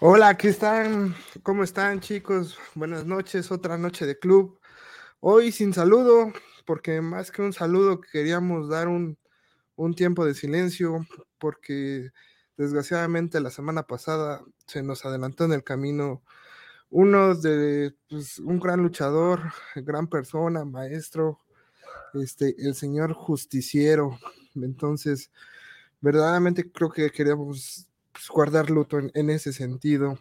Hola, ¿qué están? ¿Cómo están, chicos? Buenas noches, otra noche de club. Hoy sin saludo, porque más que un saludo queríamos dar un, un tiempo de silencio, porque desgraciadamente la semana pasada se nos adelantó en el camino uno de pues, un gran luchador, gran persona, maestro, este, el señor justiciero. Entonces, verdaderamente creo que queríamos pues, guardar luto en, ese sentido.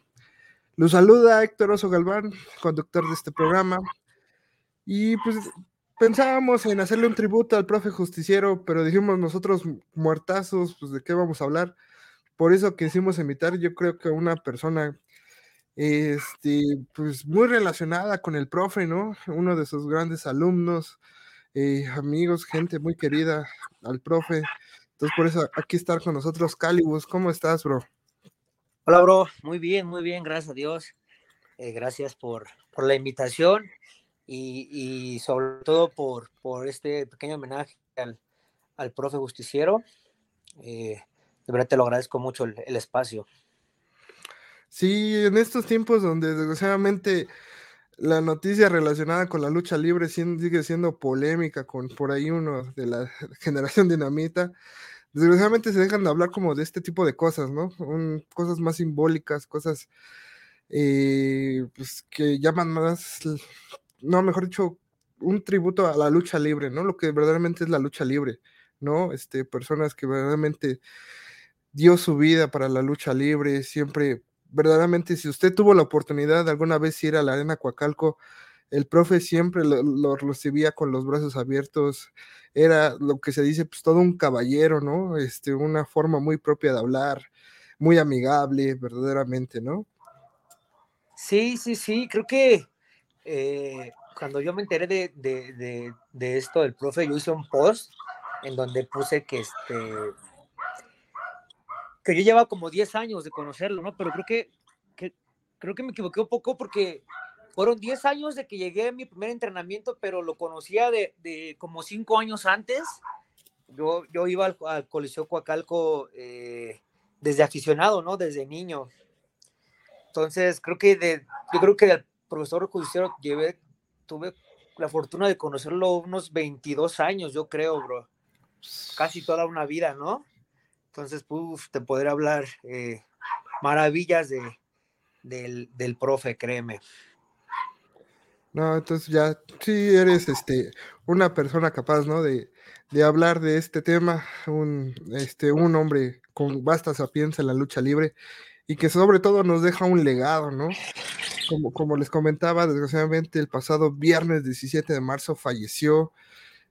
Lo saluda Héctor Oso Galván, conductor de este programa. Y pues pensábamos en hacerle un tributo al profe justiciero, pero dijimos nosotros muertazos, pues de qué vamos a hablar. Por eso quisimos invitar, yo creo que una persona este, pues muy relacionada con el profe, ¿no? Uno de sus grandes alumnos, eh, amigos, gente muy querida al profe. Entonces, por eso aquí estar con nosotros, Calibus. ¿Cómo estás, bro? Hola, bro. Muy bien, muy bien, gracias a Dios. Eh, gracias por, por, la invitación y, y, sobre todo por, por este pequeño homenaje al, al profe justiciero. Eh, de verdad te lo agradezco mucho el, el, espacio. Sí, en estos tiempos donde desgraciadamente la noticia relacionada con la lucha libre sigue siendo polémica con por ahí uno de la generación dinamita, desgraciadamente se dejan de hablar como de este tipo de cosas, ¿no? Cosas más simbólicas, cosas eh, pues, que llaman más, no, mejor dicho, un tributo a la lucha libre, ¿no? Lo que verdaderamente es la lucha libre, ¿no? Este, personas que verdaderamente dio su vida para la lucha libre, siempre, verdaderamente, si usted tuvo la oportunidad de alguna vez ir a la Arena Coacalco, el profe siempre lo, lo, recibía con los brazos abiertos, era lo que se dice, pues todo un caballero, ¿no? Este, una forma muy propia de hablar, muy amigable, verdaderamente, ¿no? Sí, sí, sí, creo que eh, cuando yo me enteré de, de, de, de, esto del profe, yo hice un post en donde puse que este que yo llevaba como 10 años de conocerlo, ¿no? Pero creo que, que creo que me equivoqué un poco porque fueron 10 años de que llegué a mi primer entrenamiento, pero lo conocía de, de como 5 años antes. Yo, yo iba al, al Coliseo Coacalco eh, desde aficionado, ¿no? Desde niño. Entonces, creo que de, yo creo que el profesor judicial llevé, tuve la fortuna de conocerlo unos 22 años, yo creo, bro. Casi toda una vida, ¿no? Entonces, uf, te podré hablar eh, maravillas de, del, del profe, créeme. No, entonces ya sí eres este una persona capaz, ¿no? De, de hablar de este tema, un, este, un hombre con vasta sapiencia en la lucha libre y que sobre todo nos deja un legado, ¿no? Como, como les comentaba, desgraciadamente el pasado viernes 17 de marzo falleció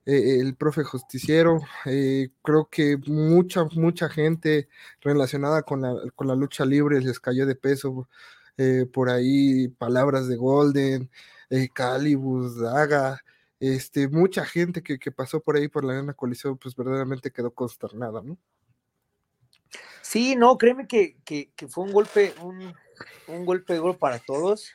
eh, el profe justiciero. Eh, creo que mucha, mucha gente relacionada con la, con la lucha libre les cayó de peso. Eh, por ahí palabras de Golden, Calibus, Daga, este, mucha gente que, que, pasó por ahí por la arena coliseo, pues verdaderamente quedó consternada, ¿no? Sí, no, créeme que, que, fue un golpe, un, un, golpe duro para todos,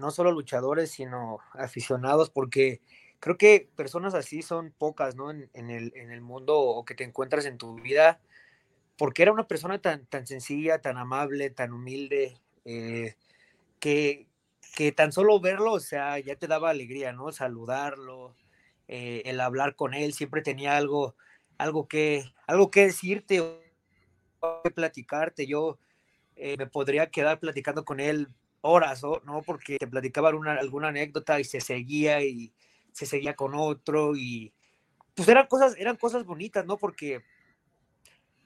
no solo luchadores, sino aficionados, porque creo que personas así son pocas, ¿no? En, en, el, en el mundo o que te encuentras en tu vida, porque era una persona tan, tan sencilla, tan amable, tan humilde, eh, que, que tan solo verlo, o sea, ya te daba alegría, ¿no? Saludarlo, eh, el hablar con él, siempre tenía algo, algo que, algo que decirte o que platicarte. Yo eh, me podría quedar platicando con él horas, ¿no? Porque te platicaba una, alguna anécdota y se seguía y se seguía con otro y pues eran cosas, eran cosas bonitas, ¿no? Porque,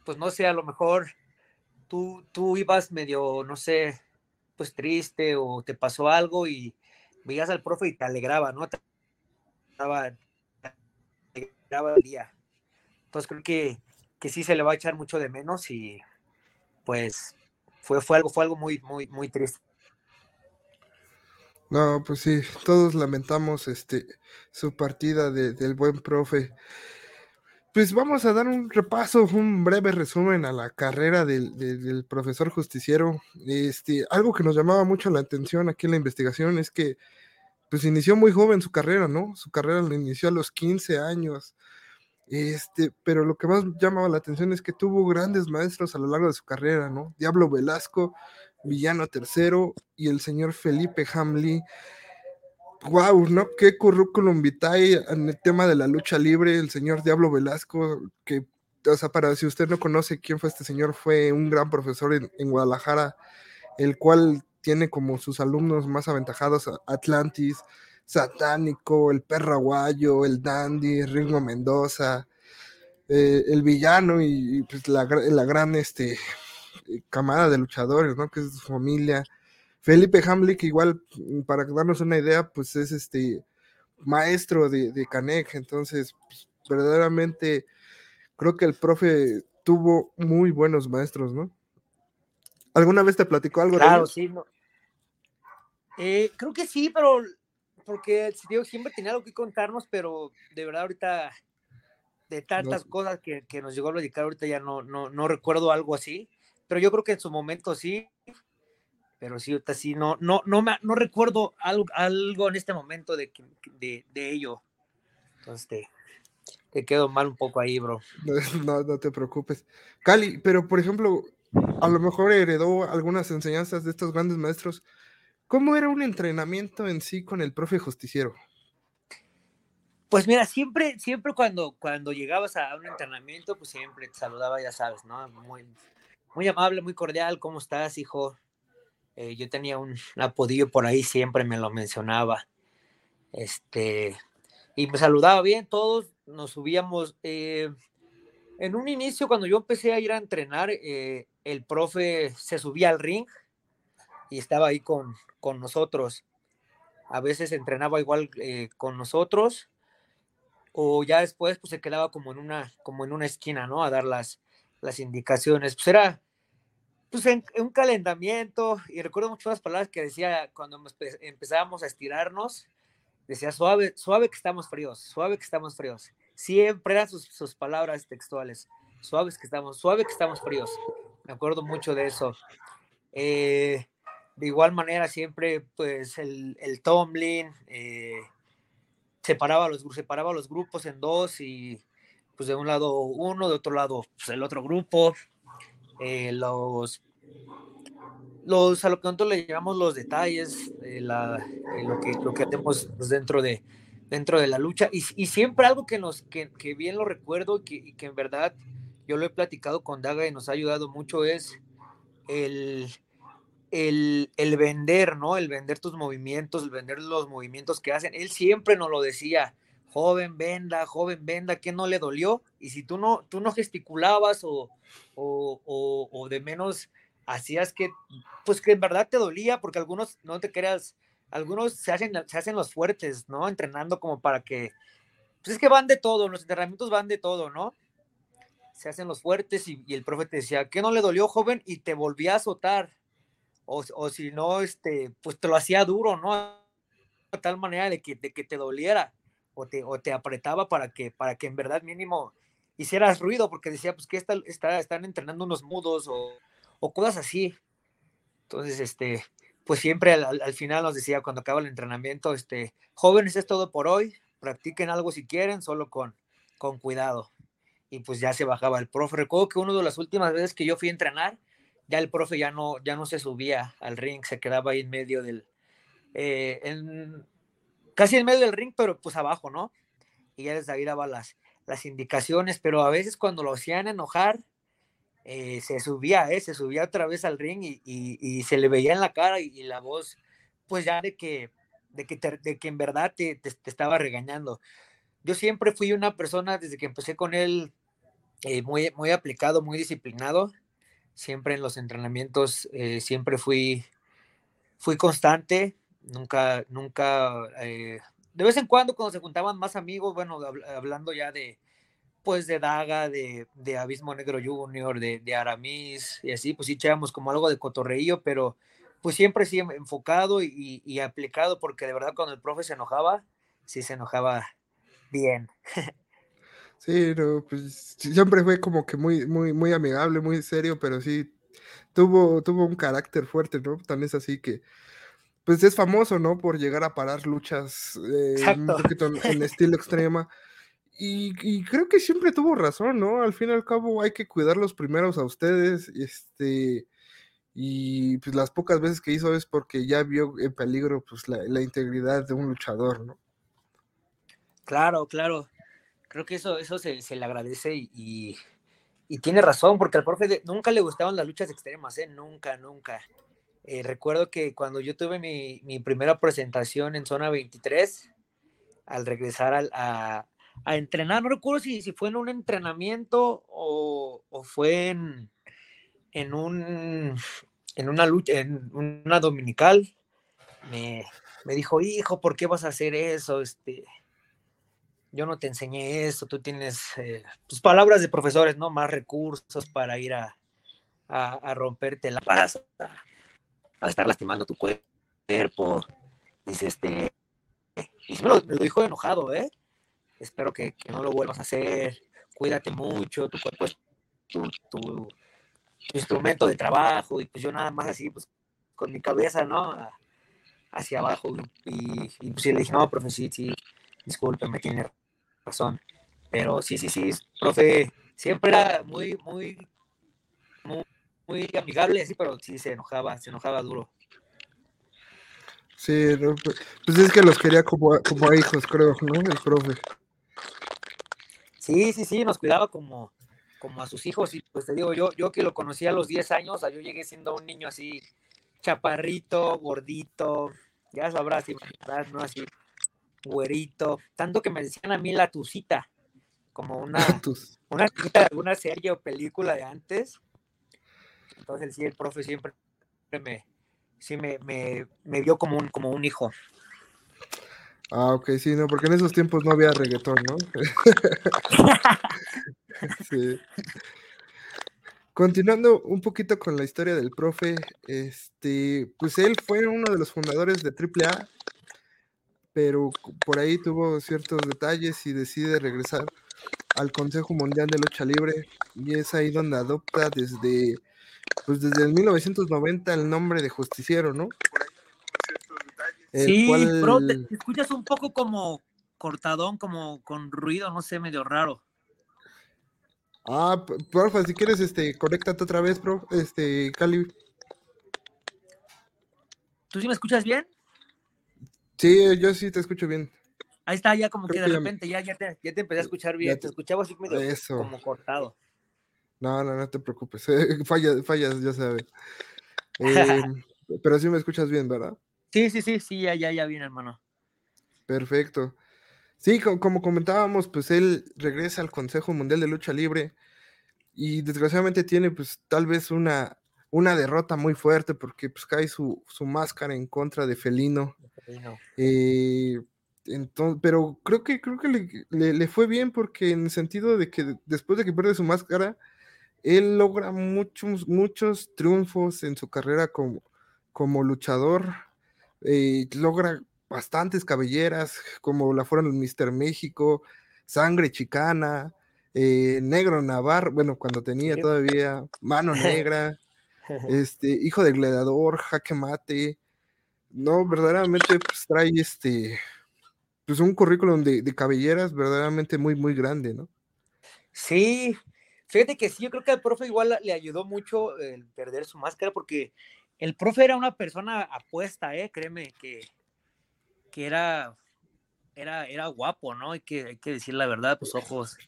pues no sé, a lo mejor tú, tú ibas medio, no sé, pues triste o te pasó algo y veías al profe y te alegraba, ¿no? Te alegraba, alegraba el día. Entonces creo que, que sí se le va a echar mucho de menos y pues fue, fue algo, fue algo muy, muy, muy triste. No, pues sí, todos lamentamos este su partida de, del buen profe. Pues vamos a dar un repaso, un breve resumen a la carrera del, del, del, profesor justiciero. Este, algo que nos llamaba mucho la atención aquí en la investigación es que pues inició muy joven su carrera, ¿no? Su carrera la inició a los 15 años. Este, pero lo que más llamaba la atención es que tuvo grandes maestros a lo largo de su carrera, ¿no? Diablo Velasco, Villano tercero y el señor Felipe Hamley. Wow, ¿no? Qué currículum vitae en el tema de la lucha libre, el señor Diablo Velasco, que, o sea, para si usted no conoce quién fue este señor, fue un gran profesor en, en Guadalajara, el cual tiene como sus alumnos más aventajados Atlantis, Satánico, el Perraguayo, el Dandy, Ringo Mendoza, eh, el villano y, pues la, gran este, camada de luchadores, ¿no? Que es su familia. Felipe Hamlick, igual, para darnos una idea, pues es este maestro de, de Canek, entonces, pues, verdaderamente creo que el profe tuvo muy buenos maestros, ¿no? ¿Alguna vez te platicó algo claro, sí, no. Eh, creo que sí, pero porque Dios siempre tenía algo que contarnos, pero de verdad ahorita de tantas cosas que, que, nos llegó a platicar ahorita ya no, no, no recuerdo algo así, pero yo creo que en su momento sí, pero sí, ahorita sí, no, no, no, me, no recuerdo algo, algo en este momento de, de, de ello. Entonces te, te, quedo mal un poco ahí, bro. No, no te preocupes. Cali, pero por ejemplo, a lo mejor heredó algunas enseñanzas de estos grandes maestros ¿Cómo era un entrenamiento en sí con el profe justiciero? Pues mira, siempre, siempre cuando, cuando llegabas a un entrenamiento, pues siempre te saludaba, ya sabes, ¿no? Muy, muy amable, muy cordial, ¿cómo estás, hijo? Eh, yo tenía un apodillo por ahí, siempre me lo mencionaba. Este, y me saludaba bien, todos nos subíamos. Eh, en un inicio, cuando yo empecé a ir a entrenar, eh, el profe se subía al ring y estaba ahí con, con nosotros. A veces entrenaba igual con nosotros o ya después pues se quedaba como en una, como en una esquina, ¿no? A dar las, las indicaciones. Pues era pues en, un calentamiento y recuerdo mucho las palabras que decía cuando empezábamos a estirarnos, decía suave, suave que estamos fríos, suave que estamos fríos. Siempre eran sus, sus palabras textuales, suaves que estamos, suave que estamos fríos. Me acuerdo mucho de eso. Eh, de igual manera, siempre, pues, el, el Tomlin eh, separaba, los, separaba los grupos en dos y, pues, de un lado uno, de otro lado, pues, el otro grupo. Eh, los, los, a lo nosotros le llamamos los detalles, eh, la, lo, que, lo que hacemos pues, dentro, de, dentro de la lucha. Y, siempre algo que, nos, que, que bien lo recuerdo y que, que en verdad yo lo he platicado con Daga y nos ha ayudado mucho es el el, el, vender, ¿no? El vender tus movimientos, el vender los movimientos que hacen. Él siempre nos lo decía, joven, venda, joven, venda, que no le dolió? Y si tú no, tú no gesticulabas o, o, o, de menos hacías que, pues que en verdad te dolía, porque algunos, no te creas, algunos se hacen, se hacen los fuertes, ¿no? Entrenando como para que, pues es que van de todo, los entrenamientos van de todo, ¿no? Se hacen los fuertes y, el profe te decía, ¿qué no le dolió, joven? Y te volvía a azotar o, si no, este, pues te lo hacía duro, ¿no? De tal manera de que, de que te doliera o te, o te apretaba para que, para que en verdad mínimo hicieras ruido, porque decía, pues que está, está, están entrenando unos mudos o, o, cosas así. Entonces, este, pues siempre al, al, final nos decía cuando acaba el entrenamiento, este, jóvenes, es todo por hoy, practiquen algo si quieren, solo con, con cuidado. Y pues ya se bajaba el profe. Recuerdo que una de las últimas veces que yo fui a entrenar, ya el profe ya no, ya no se subía al ring, se quedaba ahí en medio del, eh, casi en medio del ring, pero pues abajo, ¿no? Y ya ahí daba las, las indicaciones, pero a veces cuando lo hacían enojar, eh, se subía, eh, se subía otra vez al ring y, y, se le veía en la cara y, la voz, pues ya de que, de que, de que en verdad te, te, estaba regañando. Yo siempre fui una persona, desde que empecé con él, eh, muy, muy aplicado, muy disciplinado siempre en los entrenamientos, eh, siempre fui, fui constante, nunca, nunca, eh, de vez en cuando cuando se juntaban más amigos, bueno, hablando ya de, pues de Daga, de, de Abismo Negro Junior, de, de, Aramis, y así, pues sí echábamos como algo de cotorreillo, pero pues siempre sí enfocado y, y aplicado, porque de verdad cuando el profe se enojaba, sí se enojaba bien. Sí, no, pues siempre fue como que muy, muy, muy amigable, muy serio, pero sí tuvo, tuvo un carácter fuerte, ¿no? Tan es así que, pues es famoso, ¿no? Por llegar a parar luchas eh, un poquito en, estilo extrema. Y, y, creo que siempre tuvo razón, ¿no? Al fin y al cabo hay que cuidarlos primeros a ustedes, este, y pues las pocas veces que hizo es porque ya vio en peligro pues la, integridad de un luchador, ¿no? Claro, claro. Creo que eso, eso se, le agradece y, y, tiene razón, porque al profe nunca le gustaban las luchas extremas, ¿eh? Nunca, nunca. Eh, recuerdo que cuando yo tuve mi, primera presentación en zona 23, al regresar al, a, a, entrenar, no recuerdo si, si fue en un entrenamiento o, o fue en, en un en una lucha, en una dominical, me, me, dijo, hijo, ¿por qué vas a hacer eso? Este, yo no te enseñé eso, tú tienes eh, tus pues, palabras de profesores, ¿no? Más recursos para ir a, a, romperte la paz, a, estar lastimando tu cuerpo. Dice, este, y me lo, dijo enojado, ¿eh? Espero que, no lo vuelvas a hacer, cuídate mucho, tu cuerpo es tu, tu, instrumento de trabajo y pues yo nada más así, pues con mi cabeza, ¿no? Hacia abajo y, pues le dije, no, profe, sí, sí, discúlpeme, tiene razón. Pero sí, sí, sí, profe, siempre era muy, muy, muy, muy amigable, así, pero sí se enojaba, se enojaba duro. Sí, pues, pues es que los quería como, como a hijos, creo, ¿no? El profe. Sí, sí, sí, nos cuidaba como, como a sus hijos. Y pues te digo, yo, yo que lo conocí a los 10 años, yo llegué siendo un niño así, chaparrito, gordito, ya sabrás, ¿no? Así, güerito. Tanto que me decían a mí la tucita, como una, una de alguna serie o película de antes. Entonces sí, el profe siempre me, sí me, me, me vio como un, como un hijo. Ah, ok, sí, no, porque en esos tiempos no había reggaetón, ¿no? sí. Continuando un poquito con la historia del profe, este, pues él fue uno de los fundadores de AAA, pero por ahí tuvo ciertos detalles y decide regresar al Consejo Mundial de Lucha Libre y es ahí donde adopta desde, pues desde el 1990 el nombre de justiciero, ¿no? sí, pero te, escuchas un poco como cortadón, como con ruido, no sé, medio raro. Ah, porfa, si quieres, este, conéctate otra vez, bro, este, Cali. ¿Tú sí me escuchas bien? Sí, yo sí te escucho bien. Ahí está, ya como que de repente ya, ya, te, ya te empecé a escuchar bien, te, escuchaba así medio como cortado. No, no, no te preocupes, fallas, fallas, ya sabes. Em, pero sí me escuchas bien, ¿verdad? Sí, sí, sí, sí, ya, ya, ya viene, hermano. Perfecto. Sí, como, comentábamos, pues él regresa al Consejo Mundial de Lucha Libre y desgraciadamente tiene pues tal vez una, una derrota muy fuerte porque pues cae su, máscara en contra de Felino. Eh, entonces, pero creo que, creo que le, le, fue bien porque en el sentido de que después de que pierde su máscara, él logra muchos, muchos triunfos en su carrera como, como luchador eh, logra bastantes cabelleras, como la fueron el Mister México, Sangre Chicana, eh, Negro Navarro, bueno, cuando tenía todavía Mano Negra, este, Hijo de Gladiador, Jaque Mate, no, verdaderamente pues, trae este, pues un currículum de, de, cabelleras verdaderamente muy, muy grande, ¿no? Sí, fíjate que sí, yo creo que al profe igual le ayudó mucho el perder su máscara porque el profe era una persona apuesta, ¿eh? Créeme que, que era, era, era guapo, ¿no? Hay que, hay que decir la verdad, pues ojos,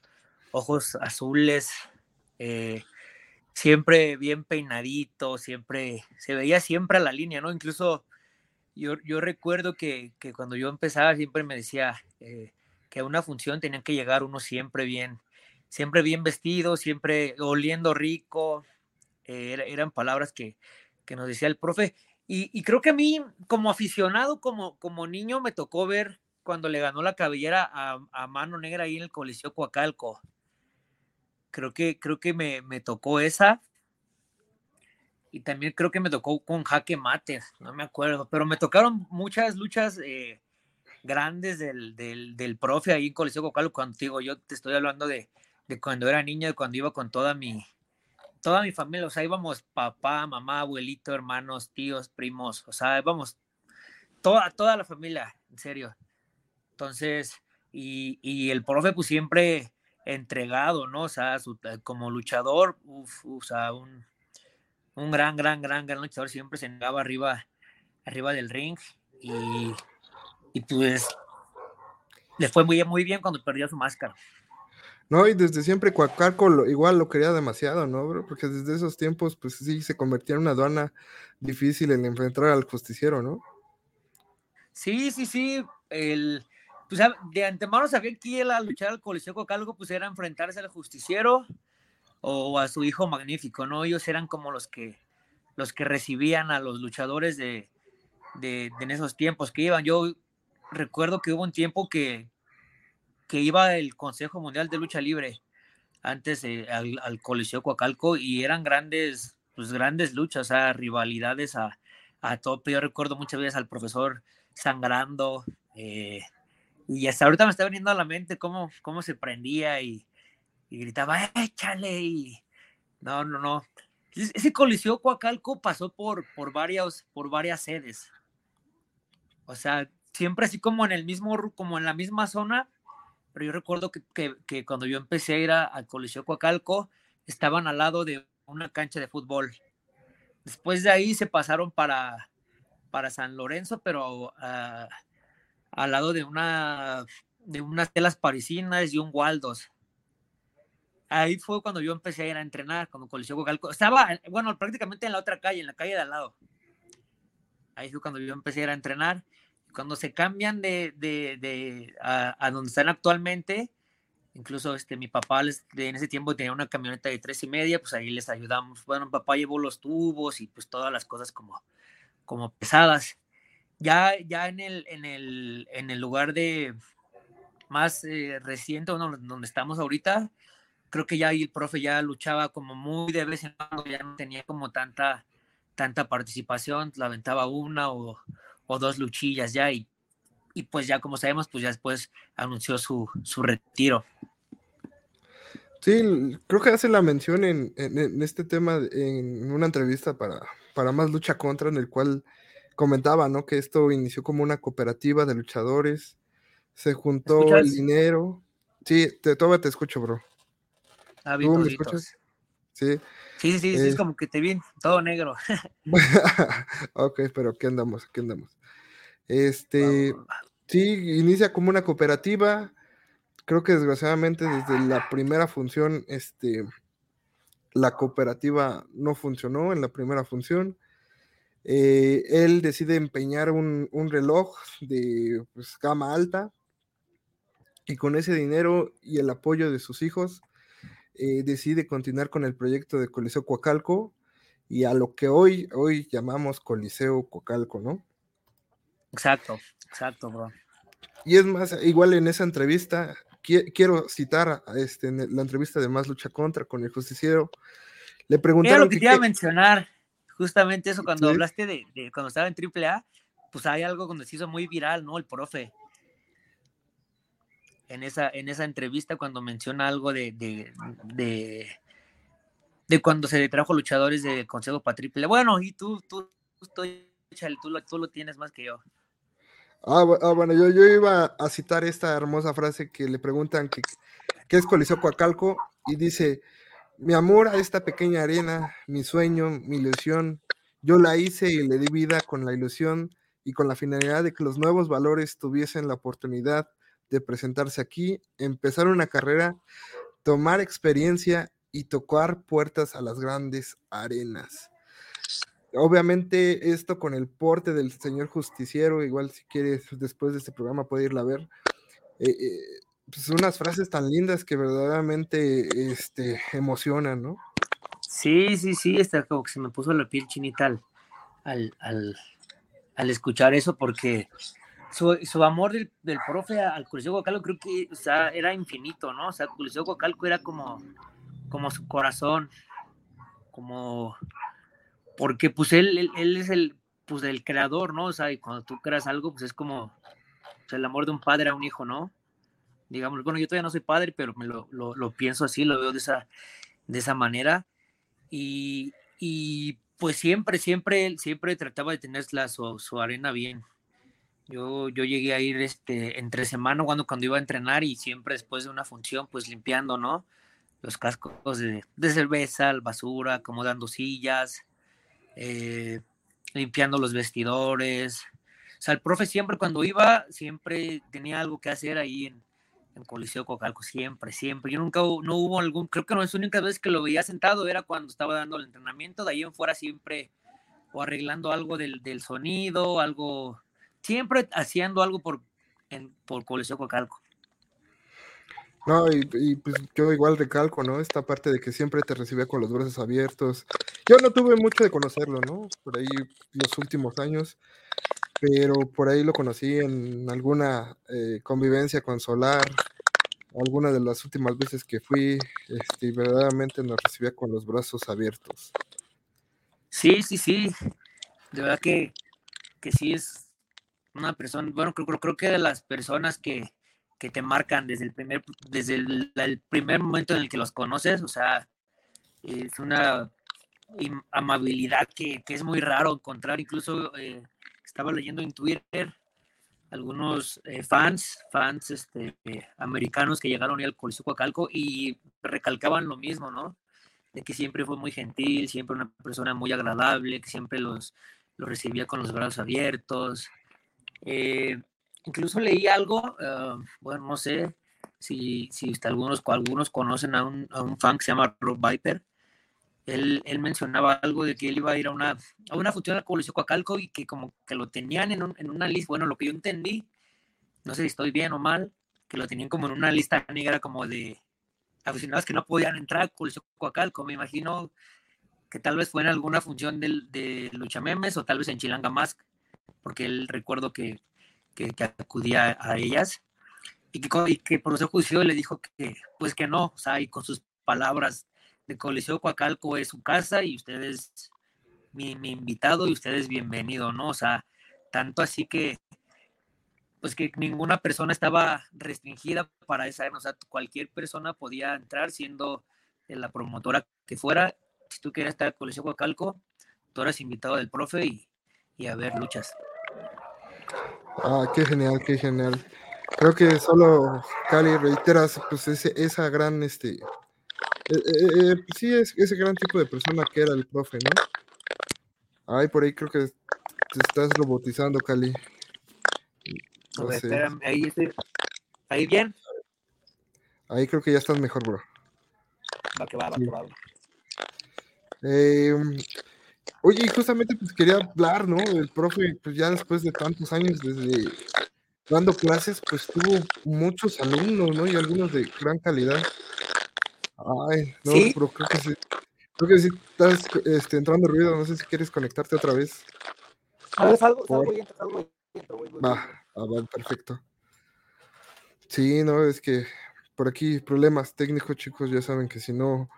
ojos azules, eh, siempre bien peinadito, siempre, se veía siempre a la línea, ¿no? Incluso yo, yo recuerdo que, que, cuando yo empezaba siempre me decía eh, que a una función tenían que llegar uno siempre bien, siempre bien vestido, siempre oliendo rico, eh, eran palabras que, que nos decía el profe. Y, creo que a mí, como aficionado, como, como niño, me tocó ver cuando le ganó la cabellera a, Mano Negra ahí en el Coliseo Coacalco. Creo que, creo que me, tocó esa. Y también creo que me tocó con Jaque Mate, no me acuerdo, pero me tocaron muchas luchas eh, grandes del, del, profe ahí en Coliseo Coacalco. Cuando digo, yo te estoy hablando de, de cuando era niño, de cuando iba con toda mi, toda mi familia, o sea, íbamos papá, mamá, abuelito, hermanos, tíos, primos, o sea, íbamos toda, toda la familia, en serio. Entonces, y, y el profe pues siempre entregado, ¿no? O sea, como luchador, uf, o sea, un, un gran, gran, gran, gran luchador, siempre se negaba arriba, arriba del ring y, y pues le fue muy, muy bien cuando perdió su máscara. No, y desde siempre Coacalco igual lo quería demasiado, ¿no, bro? Porque desde esos tiempos, pues sí, se convertía en una aduana difícil en enfrentar al justiciero, ¿no? Sí, sí, sí. El, pues de antemano sabía que él a luchar al Coliseo Coacalco, pues era enfrentarse al justiciero o a su hijo magnífico, ¿no? Ellos eran como los que, los que recibían a los luchadores de, de, de en esos tiempos que iban. Yo recuerdo que hubo un tiempo que, que iba el Consejo Mundial de Lucha Libre antes al, Coliseo Coacalco y eran grandes, pues grandes luchas, o rivalidades a, a. Yo recuerdo muchas veces al profesor sangrando eh, y hasta ahorita me está viniendo a la mente cómo, cómo se prendía y, gritaba, échale y no, no, no. Ese Coliseo Coacalco pasó por, por, varias, por varias sedes. O sea, siempre así como en el mismo, como en la misma zona, pero yo recuerdo que, cuando yo empecé a ir al Coliseo Coacalco, estaban al lado de una cancha de fútbol. Después de ahí se pasaron para, para San Lorenzo, pero ah, al lado de una de unas telas parisinas y un Waldos. Ahí fue cuando yo empecé a ir a entrenar, cuando Coliseo Coacalco. Estaba, bueno, prácticamente en la otra calle, en la calle de al lado. Ahí fue cuando yo empecé a ir a entrenar cuando se cambian de, de, de a, donde están actualmente, incluso este, mi papá en ese tiempo tenía una camioneta de tres y media, pues ahí les ayudamos. Bueno, papá llevó los tubos y pues todas las cosas como, como pesadas. Ya, ya en, el, en, el, en el lugar de más eh, reciente, donde estamos ahorita, creo que ya ahí el profe ya luchaba como muy de vez en cuando, ya no tenía como tanta, tanta participación, la aventaba una o, o dos luchillas ya y, y pues ya como sabemos, pues ya después anunció su, su retiro. Sí, creo que hace la mención en, en, este tema en una entrevista para, para Más Lucha Contra, en el cual comentaba, ¿no? Que esto inició como una cooperativa de luchadores, se juntó el dinero. Sí, te, todavía te escucho, bro. Ah, ¿Tú me escuchas? Sí. Sí, sí, sí, es como que te vi todo negro. ok, pero aquí andamos, aquí andamos. Este, sí, inicia como una cooperativa. Creo que desgraciadamente desde la primera función, este, la cooperativa no funcionó en la primera función. Eh, él decide empeñar un, reloj de pues, gama alta y con ese dinero y el apoyo de sus hijos eh, decide continuar con el proyecto de Coliseo Coacalco y a lo que hoy, hoy llamamos Coliseo Coacalco, ¿no? Exacto, exacto, bro. Y es más, igual en esa entrevista, quiero citar a este, en la entrevista de Más Lucha Contra con el justiciero, le preguntaron... lo que, te iba a mencionar, justamente eso, cuando hablaste de, cuando estaba en AAA, pues hay algo cuando se hizo muy viral, ¿no? El profe. En esa, en esa entrevista cuando menciona algo de, de, de, cuando se trajo luchadores de Consejo AAA. Bueno, y tú, tú, tú, tú, tú lo tienes más que yo. Ah, ah, bueno, yo, yo iba a citar esta hermosa frase que le preguntan que, qué es Coliseo Coacalco y dice, mi amor a esta pequeña arena, mi sueño, mi ilusión, yo la hice y le di vida con la ilusión y con la finalidad de que los nuevos valores tuviesen la oportunidad de presentarse aquí, empezar una carrera, tomar experiencia y tocar puertas a las grandes arenas. Obviamente esto con el porte del señor justiciero, igual si quieres después de este programa puede irla a ver. Eh, eh, pues unas frases tan lindas que verdaderamente este, emocionan, ¿no? Sí, sí, sí, está como que se me puso la piel chinita al, al, escuchar eso porque su, amor del, profe al Coliseo Coacalco creo que era infinito, ¿no? O sea, Coliseo Coacalco era como, como su corazón, como porque pues él, él, es el, pues, el creador, ¿no? O sea, y cuando tú creas algo, pues es como el amor de un padre a un hijo, ¿no? Digamos, bueno, yo todavía no soy padre, pero me lo, pienso así, lo veo de esa, de esa manera. Y, y pues siempre, siempre, siempre trataba de tener su, su, arena bien. Yo, yo llegué a ir este, entre semana cuando, cuando iba a entrenar y siempre después de una función, pues limpiando, ¿no? Los cascos de, de cerveza, basura, acomodando sillas, eh, limpiando los vestidores. O sea, el profe siempre cuando iba, siempre tenía algo que hacer ahí en, en Coliseo Cocalco, siempre, siempre. Yo nunca, no hubo algún, creo que no es la única vez que lo veía sentado, era cuando estaba dando el entrenamiento, de ahí en fuera siempre, o arreglando algo del, del sonido, algo, siempre haciendo algo por, en, por Coliseo Cocalco. No, y, pues yo igual recalco, ¿no? Esta parte de que siempre te recibía con los brazos abiertos. Yo no tuve mucho de conocerlo, ¿no? Por ahí los últimos años, pero por ahí lo conocí en alguna eh, convivencia con Solar, alguna de las últimas veces que fui, este, y verdaderamente nos recibía con los brazos abiertos. Sí, sí, sí. De verdad que, que sí es una persona, bueno, creo, creo, creo que de las personas que, que te marcan desde el primer, desde el, primer momento en el que los conoces, o sea, es una amabilidad que, que es muy raro encontrar, incluso eh, estaba leyendo en Twitter algunos eh, fans, fans este, americanos que llegaron al Coliseo Coacalco y recalcaban lo mismo, ¿no? De que siempre fue muy gentil, siempre una persona muy agradable, que siempre los, los recibía con los brazos abiertos. Eh, incluso leí algo, ah, bueno, no sé si, si algunos, algunos conocen a un, a un, fan que se llama Rob Viper. Él, él, mencionaba algo de que él iba a ir a una, a una función al Coliseo Coacalco y que como que lo tenían en, un, en una lista, bueno, lo que yo entendí, no sé si estoy bien o mal, que lo tenían como en una lista negra como de aficionados que no podían entrar al Coliseo Coacalco. Me imagino que tal vez fue en alguna función de, de Lucha Memes o tal vez en Chilanga Mask, porque él recuerdo que que, acudía a ellas y que, y que por su juicio le dijo que pues que no, o sea, y con sus palabras de Coliseo Coacalco es su casa y ustedes mi, mi invitado y ustedes bienvenido, ¿no? O sea, tanto así que pues que ninguna persona estaba restringida para esa, o sea, cualquier persona podía entrar siendo la promotora que fuera. Si tú quieres estar en Coliseo Coacalco, tú eres invitado del profe y, y a ver luchas. Ah, qué genial, qué genial. Creo que solo Cali reiteras pues ese, esa gran, este, eh, eh, eh, sí, es, ese gran tipo de persona que era el profe, ¿no? Ay, por ahí creo que te estás robotizando, Cali. No espérame, ahí, ahí bien. Ahí creo que ya estás mejor, bro. Va que va, va que va. Eh, Oye, justamente pues quería hablar, ¿no? El profe, pues ya después de tantos años desde dando clases, pues tuvo muchos alumnos, ¿no? Y algunos de gran calidad. Ay, no, pero creo que sí. Creo que sí estás este, entrando ruido, no sé si quieres conectarte otra vez. ver, salgo, salgo y entro, salgo Va, ah, va, perfecto. Sí, no, es que por aquí problemas técnicos, chicos, ya saben que si no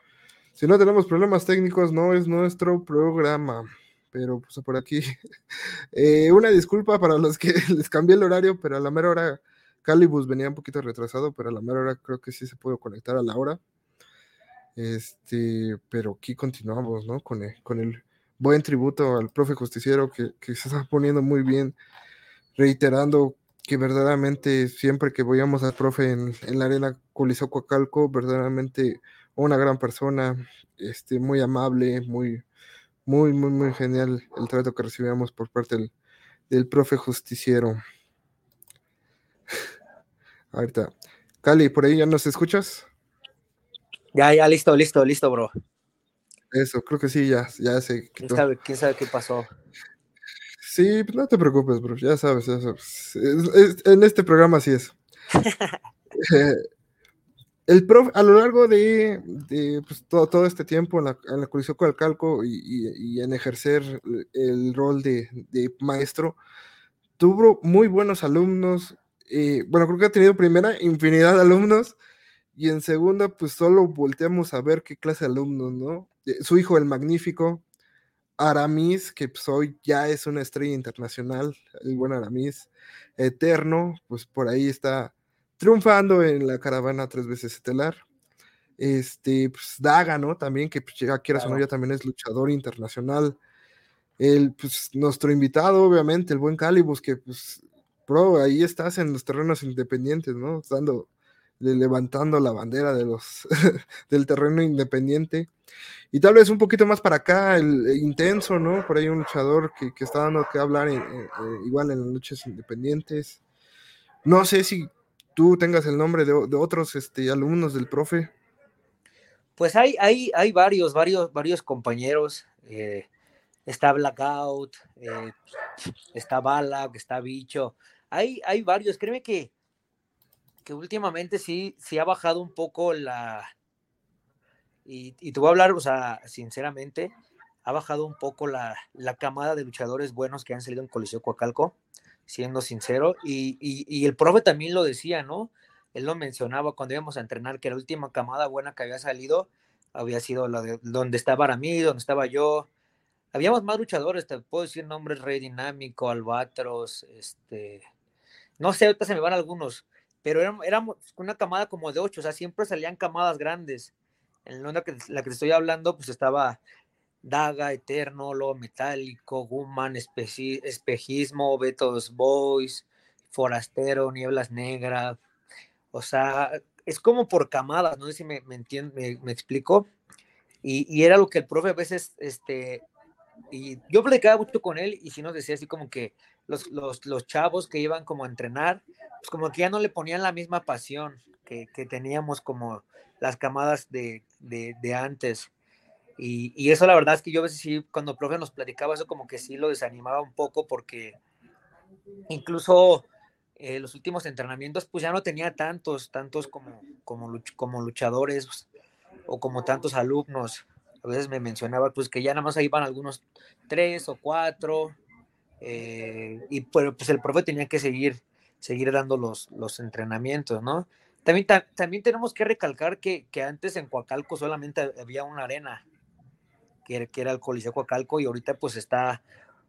si no tenemos problemas técnicos, no es nuestro programa. Pero pues por aquí, eh, una disculpa para los que les cambié el horario, pero a la mera hora Calibus venía un poquito retrasado, pero a la mera hora creo que sí se pudo conectar a la hora. Este, pero aquí continuamos, ¿no? Con el, con el buen tributo al profe justiciero que, que se está poniendo muy bien, reiterando que verdaderamente siempre que voyamos al profe en, en la arena Coliseo Coacalco, verdaderamente una gran persona, este, muy amable, muy, muy, muy, muy genial el trato que recibíamos por parte del, profe justiciero. Ahorita. Cali, ¿por ahí ya nos escuchas? Ya, ya, listo, listo, listo, bro. Eso, creo que sí, ya, ya sé. ¿Quién sabe, ¿Quién sabe qué pasó? Sí, no te preocupes, bro, ya sabes, ya sabes. en este programa sí es. Eh, el profe, a lo largo de, pues, todo, este tiempo en la, en la Calco y, y, en ejercer el rol de, maestro, tuvo muy buenos alumnos. Eh, bueno, creo que ha tenido primera infinidad de alumnos y en segunda, pues solo volteamos a ver qué clase de alumnos, ¿no? Eh, su hijo, el magnífico, Aramis, que pues, hoy ya es una estrella internacional, el buen Aramis, eterno, pues por ahí está triunfando en la caravana tres veces estelar. Este, pues Daga, ¿no? También, que pues, ya quieras o no, ya también es luchador internacional. El, pues, nuestro invitado, obviamente, el buen Calibus, que pues, bro, ahí estás en los terrenos independientes, ¿no? Dando, levantando la bandera de los, del terreno independiente. Y tal vez un poquito más para acá, el, intenso, ¿no? Por ahí un luchador que, está dando que hablar igual en las noches independientes. No sé si tú tengas el nombre de, otros este, alumnos del profe. Pues hay, hay, hay varios, varios, varios compañeros. Eh, está Blackout, eh, está Bala, está Bicho. Hay, hay varios. Créeme que, que últimamente sí, sí ha bajado un poco la. Y, y te voy a hablar, o sea, sinceramente, ha bajado un poco la, la camada de luchadores buenos que han salido en Coliseo Coacalco, siendo sincero. Y, y, el profe también lo decía, ¿no? él lo mencionaba cuando íbamos a entrenar, que la última camada buena que había salido había sido la de donde estaba Aramí, donde estaba yo. Habíamos más luchadores, te puedo decir nombres Rey Dinámico, Albatros, este, no sé, ahorita se me van algunos, pero éramos, una camada como de ocho, o sea, siempre salían camadas grandes. En la que, la que te estoy hablando, pues estaba Daga, Eterno, Lo Metálico, Guman, Espejismo, Betos Boys, Forastero, Nieblas Negras, o sea, es como por camadas, no sé si me, me, me, explico. Y, era lo que el profe a veces, este, y yo platicaba mucho con él y si nos decía así como que los, los, los, chavos que iban como a entrenar, pues como que ya no le ponían la misma pasión que, que teníamos como las camadas de, de, de antes. Y, eso la verdad es que yo a veces sí, cuando el profe nos platicaba eso como que sí lo desanimaba un poco porque incluso eh, los últimos entrenamientos, pues ya no tenía tantos, tantos como, como, como luchadores o como tantos alumnos. A veces me mencionaba pues que ya nada más ahí iban algunos tres o cuatro, eh, y pues, pues el profe tenía que seguir, seguir dando los, los entrenamientos, ¿no? También, también tenemos que recalcar que, que, antes en Coacalco solamente había una arena, que, era el Coliseo Coacalco, y ahorita pues está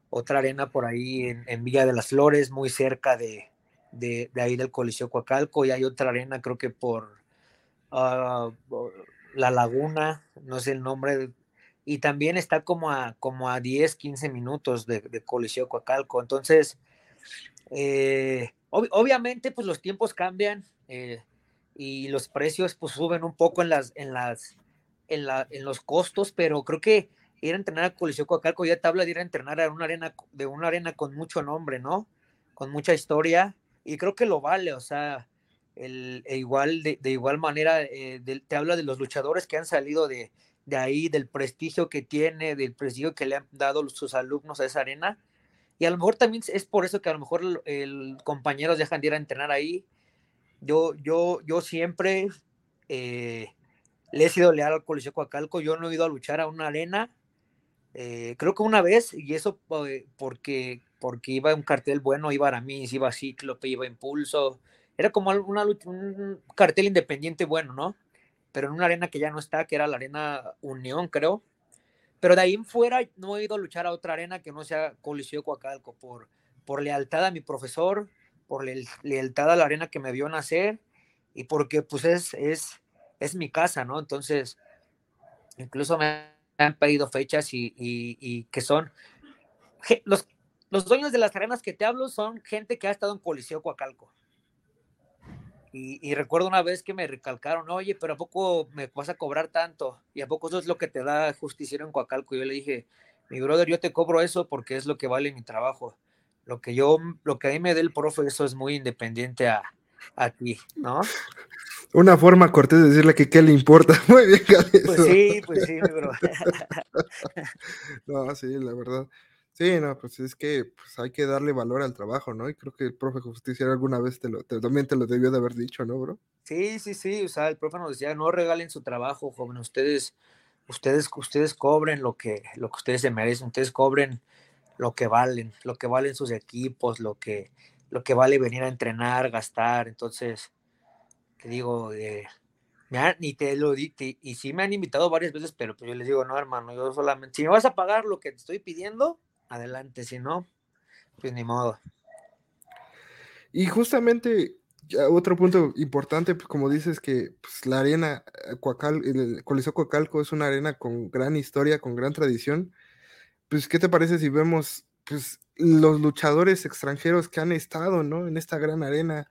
otra arena por ahí en, Villa de las Flores, muy cerca de, de, ahí del Coliseo Coacalco y hay otra arena, creo que por ah, La Laguna, no sé el nombre, y también está como a, como a 10, 15 minutos de, de Coliseo Coacalco. Entonces, eh, obviamente, pues los tiempos cambian eh, y los precios pues suben un poco en las, en las, en, la, en los costos, pero creo que ir a entrenar a Coliseo Coacalco ya te habla de ir a entrenar a una arena, de una arena con mucho nombre, ¿no? Con mucha historia y creo que lo vale, o sea, el, e igual, de, igual manera, eh, te habla de los luchadores que han salido de, de, ahí, del prestigio que tiene, del prestigio que le han dado sus alumnos a esa arena. Y a lo mejor también es por eso que a lo mejor el, compañeros dejan de ir a entrenar ahí. Yo, yo, yo siempre eh, le he sido leal al Coliseo Coacalco, yo no he ido a luchar a una arena, eh, creo que una vez, y eso porque porque iba un cartel bueno, iba Aramis, iba Cíclope, iba Impulso, era como una, un cartel independiente bueno, ¿no? Pero en una arena que ya no está, que era la Arena Unión, creo. Pero de ahí en fuera no he ido a luchar a otra arena que no sea Coliseo Coacalco, por, por lealtad a mi profesor, por lealtad a la arena que me vio nacer y porque pues es, es, es mi casa, ¿no? Entonces, incluso me han pedido fechas y, que son los los dueños de las arenas que te hablo son gente que ha estado en Coliseo Coacalco. Y, recuerdo una vez que me recalcaron, oye, pero ¿a poco me vas a cobrar tanto? ¿Y a poco eso es lo que te da justiciero en Coacalco? Y yo le dije, mi brother, yo te cobro eso porque es lo que vale mi trabajo. Lo que yo, lo que a mí me dé el profe, eso es muy independiente a, a ti, ¿no? Una forma cortés de decirle que qué le importa. Muy bien, Pues sí, pues sí, mi bro. no, sí, la verdad. Sí, no, pues es que pues, hay que darle valor al trabajo, ¿no? Y creo que el profe Justiciero alguna vez te lo, también te lo debió de haber dicho, ¿no, bro? Sí, sí, sí, o sea, el profe nos decía, no regalen su trabajo, joven, ustedes, ustedes, ustedes cobren lo que, lo que ustedes se merecen, ustedes cobren lo que valen, lo que valen sus equipos, lo que, lo que vale venir a entrenar, gastar, entonces, te digo, eh, me te lo y sí me han invitado varias veces, pero pues yo les digo, no, hermano, yo solamente, si me vas a pagar lo que te estoy pidiendo, adelante, si no, pues ni modo. Y justamente otro punto importante, pues como dices que pues, la arena eh, Coacal, el Coliseo Coacalco es una arena con gran historia, con gran tradición. Pues, ¿qué te parece si vemos pues, los luchadores extranjeros que han estado, ¿no? En esta gran arena.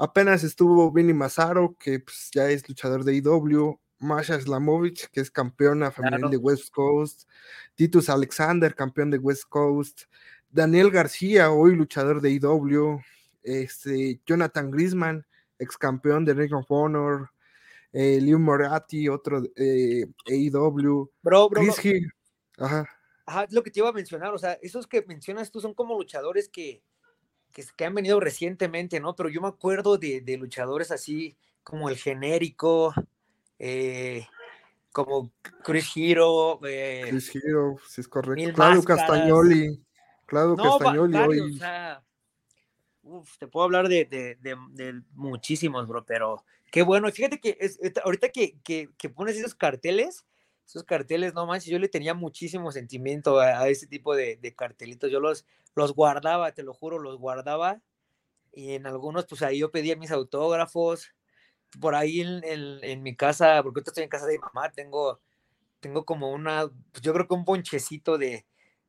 Apenas estuvo Vinny Mazzaro, que pues, ya es luchador de IW, Masha Slamovich, que es campeona femenil de West Coast, Titus Alexander, campeón de West Coast, Daniel García, hoy luchador de IW, este, Jonathan Grisman, ex campeón de Ring of Honor, eh, Liu Moratti, otro eh, AEW, bro, bro, Ajá. Ajá, es lo que te iba a mencionar, o sea, esos que mencionas tú son como luchadores que, que, han venido recientemente, ¿no? Pero yo me acuerdo de, de luchadores así como el genérico, eh, como Chris Hero. Eh, Chris Hero, si es correcto. Claudio Castagnoli. Claudio Castagnoli hoy. te puedo hablar de, de, de, muchísimos, bro, pero qué bueno. Fíjate que es, ahorita que, que, que, pones esos carteles, esos carteles, no manches, yo le tenía muchísimo sentimiento a, a ese tipo de, cartelitos. Yo los, los guardaba, te lo juro, los guardaba. Y en algunos, pues ahí yo pedía mis autógrafos por ahí en, en, mi casa, porque estoy en casa de mi mamá, tengo, tengo como una, pues yo creo que un ponchecito de,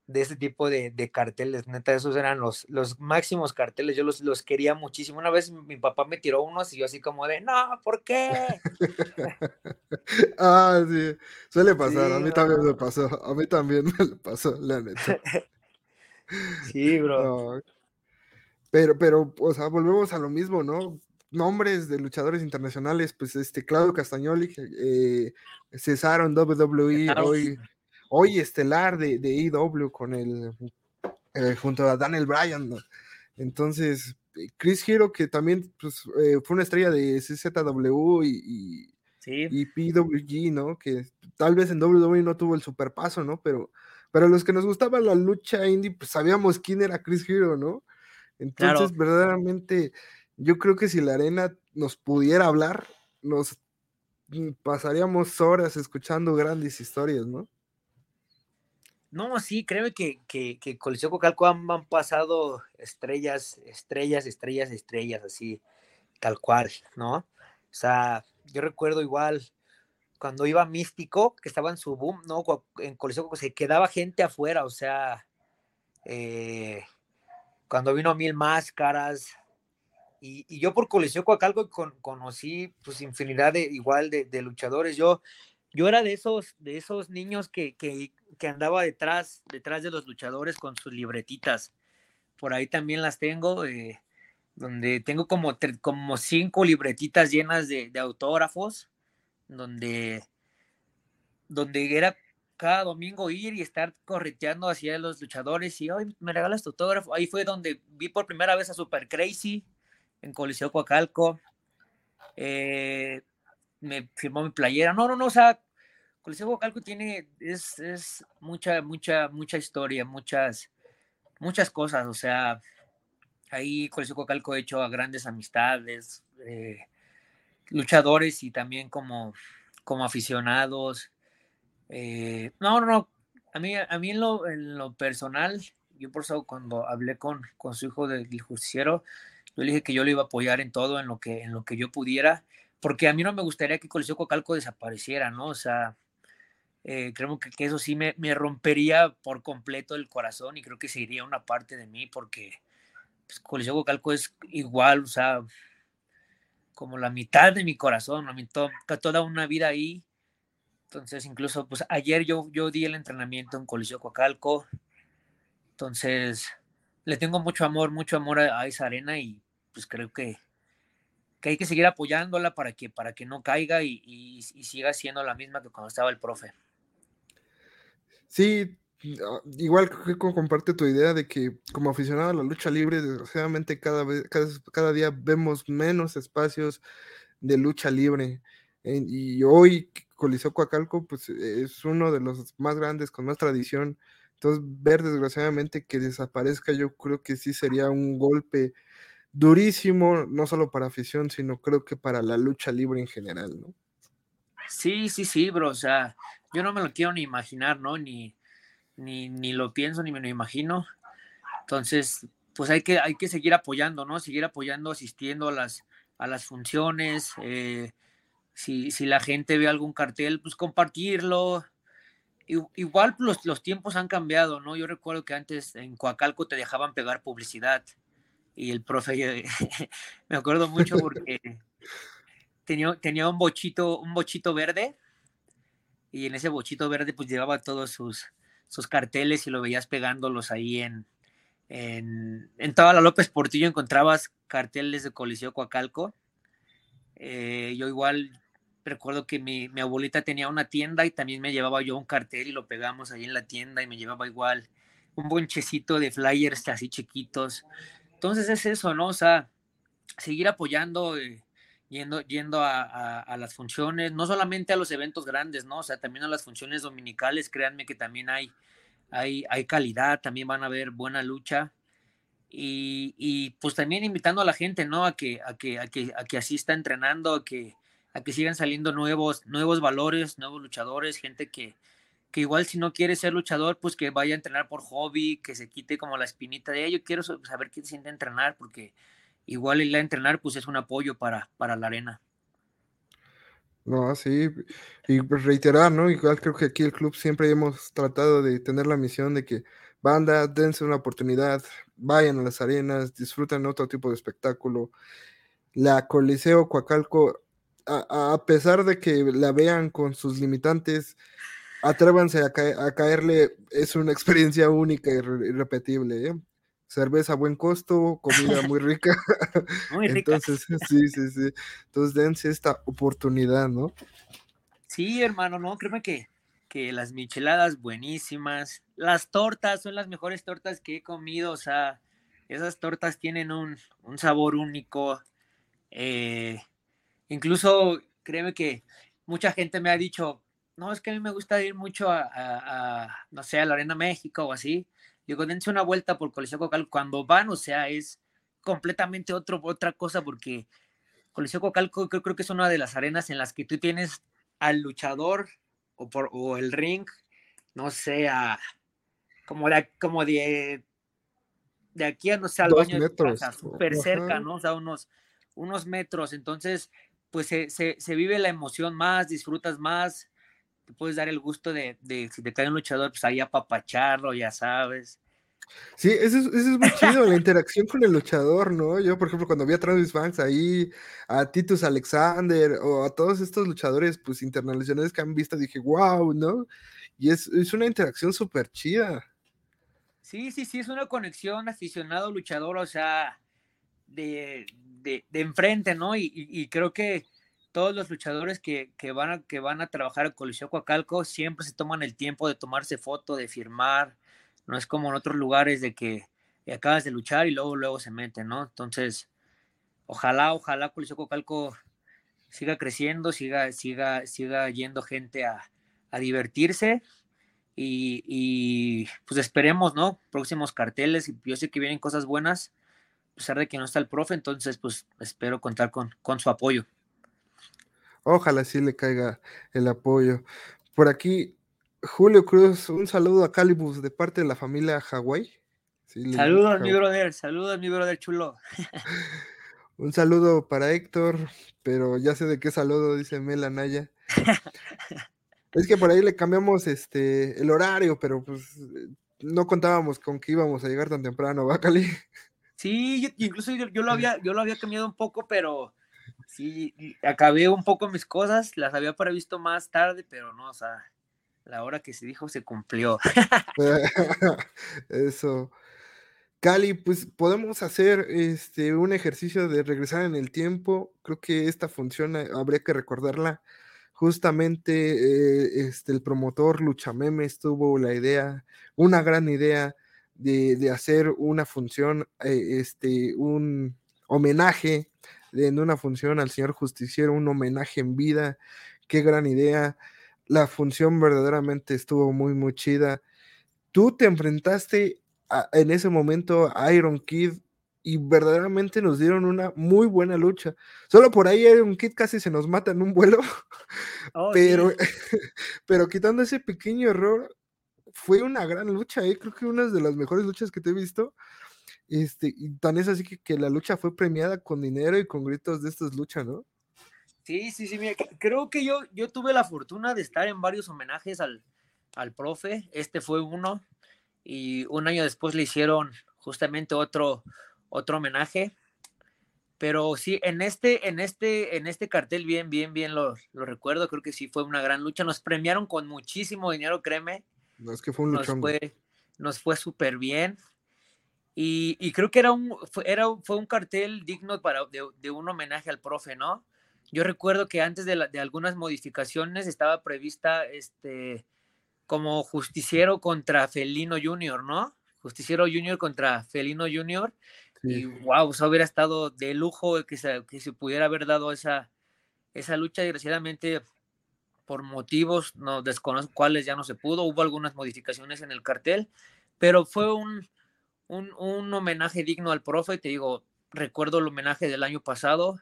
de ese tipo de, de, carteles, neta, esos eran los, los máximos carteles, yo los, los quería muchísimo. Una vez mi papá me tiró unos y yo así como de, no, ¿por qué? ah, sí, suele pasar, a mí también me pasó, a mí también me pasó, la neta. sí, bro. Pero, pero, o sea, volvemos a lo mismo, ¿no? nombres de luchadores internacionales, pues este Claudio Castagnoli, eh, cesaron WWE, hoy, hoy estelar de, de EW con el, eh, junto a Daniel Bryan, entonces Chris Hero, que también pues, eh, fue una estrella de CZW y, y, PWG, ¿no? Que tal vez en WWE no tuvo el superpaso, ¿no? Pero, pero los que nos gustaba la lucha indie, pues sabíamos quién era Chris Hero, ¿no? Entonces, verdaderamente yo creo que si la arena nos pudiera hablar, nos mm, pasaríamos horas escuchando grandes historias, ¿no? No, sí, créeme que, que, que Coliseo Cocalco han, pasado estrellas, estrellas, estrellas, estrellas, así, tal cual, ¿no? O sea, yo recuerdo igual cuando iba Místico, que estaba en su boom, ¿no? En Coliseo se quedaba gente afuera, o sea, eh, cuando vino Mil Máscaras, y, yo por Coliseo Coacalco con, conocí pues infinidad de igual de, luchadores. Yo, yo era de esos, de esos niños que, que, andaba detrás, detrás de los luchadores con sus libretitas. Por ahí también las tengo, eh, donde tengo como, como cinco libretitas llenas de, de autógrafos, donde, donde era cada domingo ir y estar correteando hacia los luchadores y hoy me regalas tu autógrafo. Ahí fue donde vi por primera vez a Super Crazy, en Coliseo Coacalco. Eh, me firmó mi playera. No, no, no, o sea, Coliseo Coacalco tiene, es, es, mucha, mucha, mucha historia, muchas, muchas cosas, o sea, ahí Coliseo Coacalco he hecho a grandes amistades, eh, luchadores y también como, como aficionados. Eh, no, no, no, a mí, a mí en, lo, en lo personal, yo por eso cuando hablé con, con su hijo del justiciero, yo le dije que yo lo iba a apoyar en todo, en lo que, en lo que yo pudiera, porque a mí no me gustaría que Coliseo Cocalco desapareciera, ¿no? O sea, eh, creo que, eso sí me, rompería por completo el corazón y creo que sería una parte de mí, porque pues, Coliseo Cocalco es igual, o sea, como la mitad de mi corazón, la mitad, toda una vida ahí. Entonces, incluso, pues ayer yo, yo di el entrenamiento en Coliseo Cocalco. Entonces, le tengo mucho amor, mucho amor a esa arena y pues creo que, que hay que seguir apoyándola para que, para que no caiga y, siga siendo la misma que cuando estaba el profe. Sí, igual comparte tu idea de que como aficionado a la lucha libre, desgraciadamente cada, vez, cada, día vemos menos espacios de lucha libre. y hoy Coliseo Coacalco pues, es uno de los más grandes, con más tradición. Entonces, ver desgraciadamente que desaparezca, yo creo que sí sería un golpe durísimo, no solo para afición, sino creo que para la lucha libre en general, ¿no? Sí, sí, sí, bro, o sea, yo no me lo quiero ni imaginar, ¿no? Ni, ni, ni lo pienso, ni me lo imagino. Entonces, pues hay que, hay que seguir apoyando, ¿no? Seguir apoyando, asistiendo a las, a las funciones. Eh, si, si, la gente ve algún cartel, pues compartirlo. Igual pues, los, los tiempos han cambiado, ¿no? Yo recuerdo que antes en Coacalco te dejaban pegar publicidad y el profe, me acuerdo mucho porque tenía, tenía un bochito, un bochito verde y en ese bochito verde pues llevaba todos sus, sus carteles y lo veías pegándolos ahí en, en, en toda la López Portillo encontrabas carteles de Coliseo Coacalco. Eh, yo igual recuerdo que mi, mi, abuelita tenía una tienda y también me llevaba yo un cartel y lo pegamos ahí en la tienda y me llevaba igual un bonchecito de flyers así chiquitos. Entonces es eso, ¿no? O sea, seguir apoyando, eh, yendo, yendo a, las funciones, no solamente a los eventos grandes, ¿no? O sea, también a las funciones dominicales, créanme que también hay, hay, hay calidad, también van a haber buena lucha. Y, y, pues también invitando a la gente, ¿no? A que, a que, a que, a que asista entrenando, a que, a que sigan saliendo nuevos, nuevos valores, nuevos luchadores, gente que, que igual si no quiere ser luchador, pues que vaya a entrenar por hobby, que se quite como la espinita de, yo quiero saber se siente entrenar, porque igual el entrenar pues es un apoyo para, para la arena. No, sí, y reiterar, ¿no? Igual creo que aquí el club siempre hemos tratado de tener la misión de que banda, dense una oportunidad, vayan a las arenas, disfruten otro tipo de espectáculo. La Coliseo Coacalco, a, a pesar de que la vean con sus limitantes, atrévanse a, a, caerle, es una experiencia única y irrepetible. ¿eh? Cerveza a buen costo, comida muy rica. Muy rica. Entonces, sí, sí, sí. Entonces, dense esta oportunidad, ¿no? Sí, hermano, no, créeme que, que las micheladas buenísimas, las tortas son las mejores tortas que he comido, o sea, esas tortas tienen un, un sabor único. Eh, incluso, créeme que mucha gente me ha dicho, no, es que a mí me gusta ir mucho a, no sé, a la Arena México o así. Digo, dense una vuelta por Coliseo Cocal. Cuando van, o sea, es completamente otro, otra cosa porque Coliseo Cocalco creo, creo que es una de las arenas en las que tú tienes al luchador o, por, o el ring, no sé, a, como, de, como de, de aquí a, no sé, al baño metros. súper cerca, ¿no? O sea, unos, unos metros. Entonces, pues se, se, se, vive la emoción más, disfrutas más, puedes dar el gusto de, de, si te cae un luchador, pues ahí apapacharlo, ya sabes. Sí, eso es, eso es muy chido, la interacción con el luchador, ¿no? Yo, por ejemplo, cuando vi a Travis Banks ahí, a Titus Alexander o a todos estos luchadores, pues internacionales que han visto, dije, wow, ¿no? Y es, es una interacción súper chida. Sí, sí, sí, es una conexión aficionado-luchador, o sea, de, de, de enfrente, ¿no? Y, y, y creo que todos los luchadores que, van a, que van a trabajar en Coliseo Coacalco siempre se toman el tiempo de tomarse foto, de firmar. No es como en otros lugares de que acabas de luchar y luego, luego se meten, ¿no? Entonces, ojalá, ojalá Coliseo Coacalco siga creciendo, siga, siga, siga yendo gente a, divertirse. Y, pues esperemos, ¿no? Próximos carteles. Yo sé que vienen cosas buenas, a pesar de que no está el profe, entonces pues espero contar con, con su apoyo. Ojalá sí le caiga el apoyo. Por aquí, Julio Cruz, un saludo a Calibus de parte de la familia Hawái. saludos, mi brother, saludos, mi brother chulo. un saludo para Héctor, pero ya sé de qué saludo, dice Mela Naya. es que por ahí le cambiamos este el horario, pero pues no contábamos con que íbamos a llegar tan temprano, ¿va, Cali? Sí, incluso yo, yo, lo había, yo lo había cambiado un poco, pero sí, acabé un poco mis cosas, las había previsto más tarde, pero no, o sea, la hora que se dijo se cumplió. Eso. Cali, pues podemos hacer este un ejercicio de regresar en el tiempo. Creo que esta función eh, habría que recordarla. Justamente eh, este, el promotor Luchamemes tuvo la idea, una gran idea de, de hacer una función, eh, este, un homenaje en una función al señor justiciero, un homenaje en vida, qué gran idea. La función verdaderamente estuvo muy, muy chida. Tú te enfrentaste en ese momento a Iron Kid y verdaderamente nos dieron una muy buena lucha. Solo por ahí Iron Kid casi se nos mata en un vuelo, oh, pero, pero quitando ese pequeño error, fue una gran lucha, ¿eh? creo que una de las mejores luchas que te he visto. Este, y tan es así que, la lucha fue premiada con dinero y con gritos de estas luchas, ¿no? Sí, sí, sí, mira, creo que yo, yo tuve la fortuna de estar en varios homenajes al, al profe, este fue uno, y un año después le hicieron justamente otro, otro homenaje. Pero sí, en este, en este, en este cartel, bien, bien, bien lo, lo recuerdo. Creo que sí fue una gran lucha. Nos premiaron con muchísimo dinero, créeme. No, es que fue un nos fue, nos fue súper bien. Y, y, creo que era un, fue, era, fue un cartel digno para, de, de, un homenaje al profe, ¿no? Yo recuerdo que antes de, la, de algunas modificaciones estaba prevista este, como justiciero contra Felino Junior, ¿no? Justiciero Junior contra Felino Junior. Y wow, eso hubiera estado de lujo que se, que se pudiera haber dado esa, esa lucha. Desgraciadamente, por motivos, no desconozco cuáles ya no se pudo. Hubo algunas modificaciones en el cartel, pero fue un, un, un homenaje digno al profe. Te digo, recuerdo el homenaje del año pasado.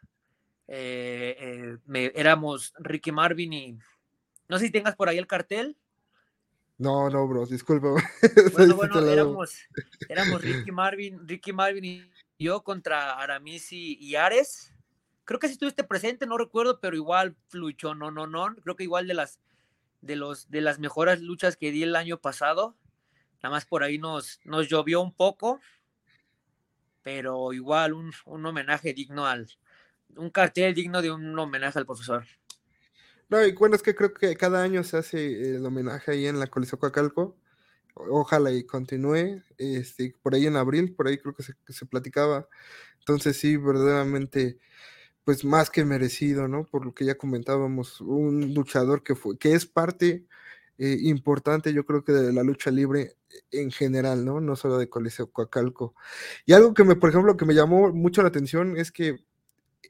Eh, eh, me, éramos Ricky Marvin y no sé si tengas por ahí el cartel. No, no, bro, disculpa. Bueno, bueno, éramos, éramos, Ricky Marvin, Ricky Marvin y yo contra Aramis y, Ares. Creo que si estuviste presente, no recuerdo, pero igual luchó, no, no, no. Creo que igual de las de los de las mejores luchas que di el año pasado. Nada más por ahí nos, nos llovió un poco, pero igual un, un homenaje digno al, un cartel digno de un homenaje al profesor. No, y bueno, es que creo que cada año se hace el homenaje ahí en la Coliseo Coacalco. Ojalá y continúe. Este, por ahí en abril, por ahí creo que se, se, platicaba. Entonces, sí, verdaderamente, pues más que merecido, ¿no? Por lo que ya comentábamos, un luchador que fue, que es parte eh, importante, yo creo que de la lucha libre en general, ¿no? No solo de Coliseo Coacalco. Y algo que me, por ejemplo, que me llamó mucho la atención es que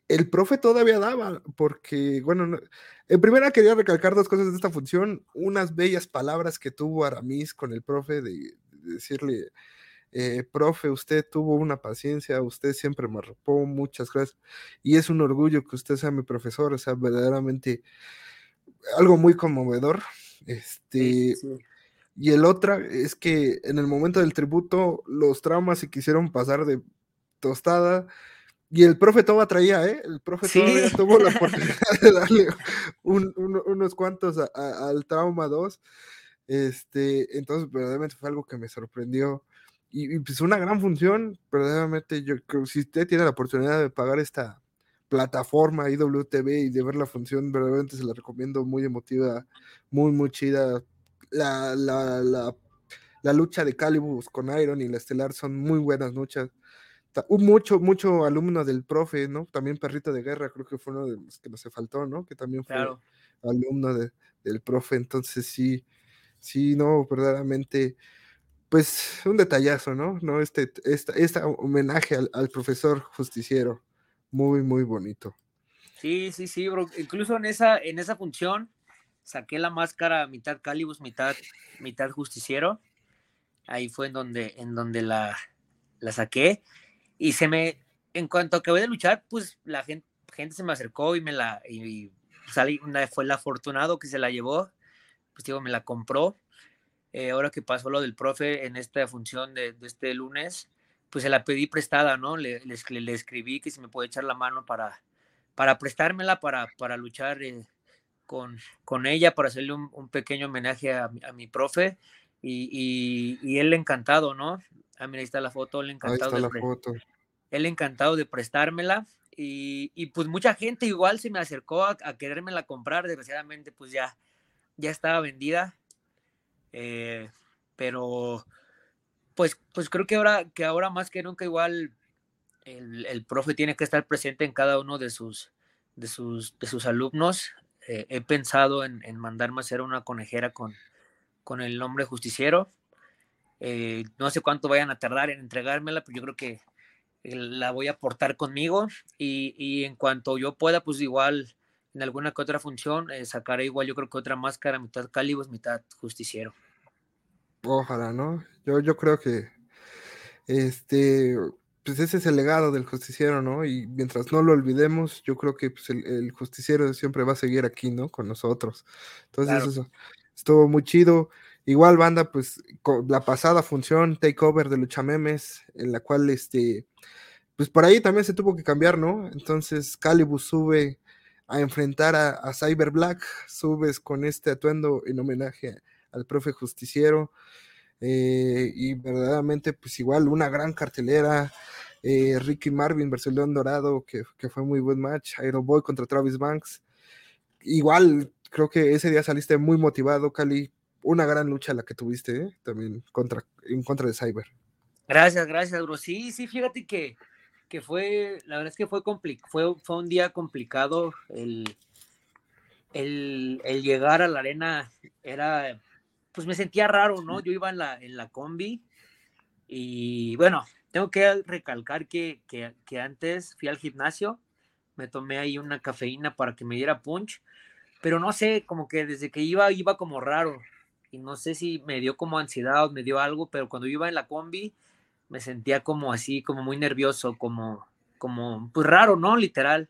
el profe todavía daba, porque, bueno, en primera quería recalcar dos cosas de esta función, unas bellas palabras que tuvo Aramis con el profe de, de decirle, eh, profe, usted tuvo una paciencia, usted siempre me arropó, muchas gracias, y es un orgullo que usted sea mi profesor, o sea, verdaderamente algo muy conmovedor, este... Sí, sí. Y el otra es que en el momento del tributo los traumas se quisieron pasar de tostada, y el profe todavía traía, ¿eh? El profe sí. todavía tuvo la oportunidad de darle un, un, unos cuantos a, a, al Trauma 2. Este, entonces, verdaderamente fue algo que me sorprendió. Y, y, pues una gran función, verdaderamente, yo creo si usted tiene la oportunidad de pagar esta plataforma IWTV y de ver la función, verdaderamente se la recomiendo, muy emotiva, muy, muy chida. La, la, la, la lucha de Calibus con Iron y la Estelar son muy buenas luchas un mucho, mucho alumno del profe, ¿no? También Perrito de Guerra, creo que fue uno de los que no se faltó, ¿no? Que también fue claro. alumno de, del profe, entonces sí, sí, no, verdaderamente, pues un detallazo, ¿no? ¿No? Este, esta, este homenaje al, al, profesor justiciero, muy, muy bonito. Sí, sí, sí, bro. Incluso en esa, en esa función saqué la máscara mitad Calibus, mitad, mitad justiciero. Ahí fue en donde, en donde la, la saqué. Y se me, en cuanto acabé de luchar, pues la gente, gente se me acercó y me la, y salí, una fue el afortunado que se la llevó, pues digo, me la compró. Eh, ahora que pasó lo del profe en esta función de, este lunes, pues se la pedí prestada, ¿no? Le, le, le, escribí que si me puede echar la mano para, para prestármela, para, para luchar eh, con, con ella, para hacerle un, un pequeño homenaje a, a mi profe. Y, y, y, él encantado, ¿no? Ah, mira, ahí está la foto, él encantado. Ahí está la foto. Él encantado de prestármela. Y, y, pues mucha gente igual se me acercó a, a querérmela comprar. Desgraciadamente, pues ya, ya estaba vendida. Eh, pero pues, pues creo que ahora, que ahora más que nunca igual el, el, profe tiene que estar presente en cada uno de sus, de sus, de sus alumnos. Eh, he pensado en, en, mandarme a hacer una conejera con, con el nombre justiciero. Eh, no sé cuánto vayan a tardar en entregármela, pero yo creo que la voy a aportar conmigo y, y, en cuanto yo pueda, pues igual en alguna que otra función eh, sacaré igual yo creo que otra máscara, mitad Calibus, mitad Justiciero. Ojalá, ¿no? Yo, yo creo que este, pues ese es el legado del justiciero, ¿no? Y mientras no lo olvidemos, yo creo que pues, el, el, justiciero siempre va a seguir aquí, ¿no? Con nosotros. Entonces, claro. eso estuvo muy chido. Igual, banda, pues la pasada función, takeover de Luchamemes, en la cual, este, pues por ahí también se tuvo que cambiar, ¿no? Entonces Calibus sube a enfrentar a, a Cyber Black, subes con este atuendo en homenaje al profe justiciero, eh, y verdaderamente, pues igual, una gran cartelera. Eh, Ricky Marvin versus León Dorado, que, que fue muy buen match, Aeroboy contra Travis Banks. Igual, creo que ese día saliste muy motivado, Cali. Una gran lucha la que tuviste, ¿eh? también contra, en contra de Cyber. Gracias, gracias, bro. Sí, sí, fíjate que, que fue, la verdad es que fue, fue, fue un día complicado. El, el, el, llegar a la arena era, pues me sentía raro, ¿no? Yo iba en la, en la combi y bueno, tengo que recalcar que, que, que antes fui al gimnasio, me tomé ahí una cafeína para que me diera punch, pero no sé, como que desde que iba, iba como raro y no sé si me dio como ansiedad o me dio algo, pero cuando iba en la combi me sentía como así, como muy nervioso, como, como, pues raro, ¿no? Literal.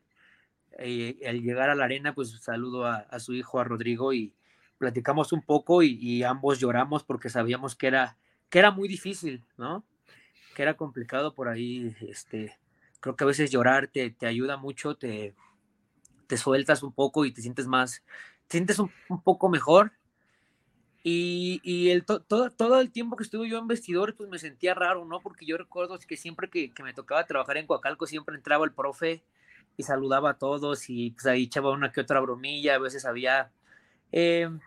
Eh, al llegar a la arena, pues saludo a, su hijo, a Rodrigo, y platicamos un poco y, ambos lloramos porque sabíamos que era, que era muy difícil, ¿no? Que era complicado por ahí, este, creo que a veces llorar te, ayuda mucho, te, te sueltas un poco y te sientes más, te sientes un, poco mejor y, el, todo, todo el tiempo que estuve yo en vestidores, pues me sentía raro, ¿no? Porque yo recuerdo que siempre que, me tocaba trabajar en Coacalco, siempre entraba el profe y saludaba a todos y pues ahí echaba una que otra bromilla, a veces había em,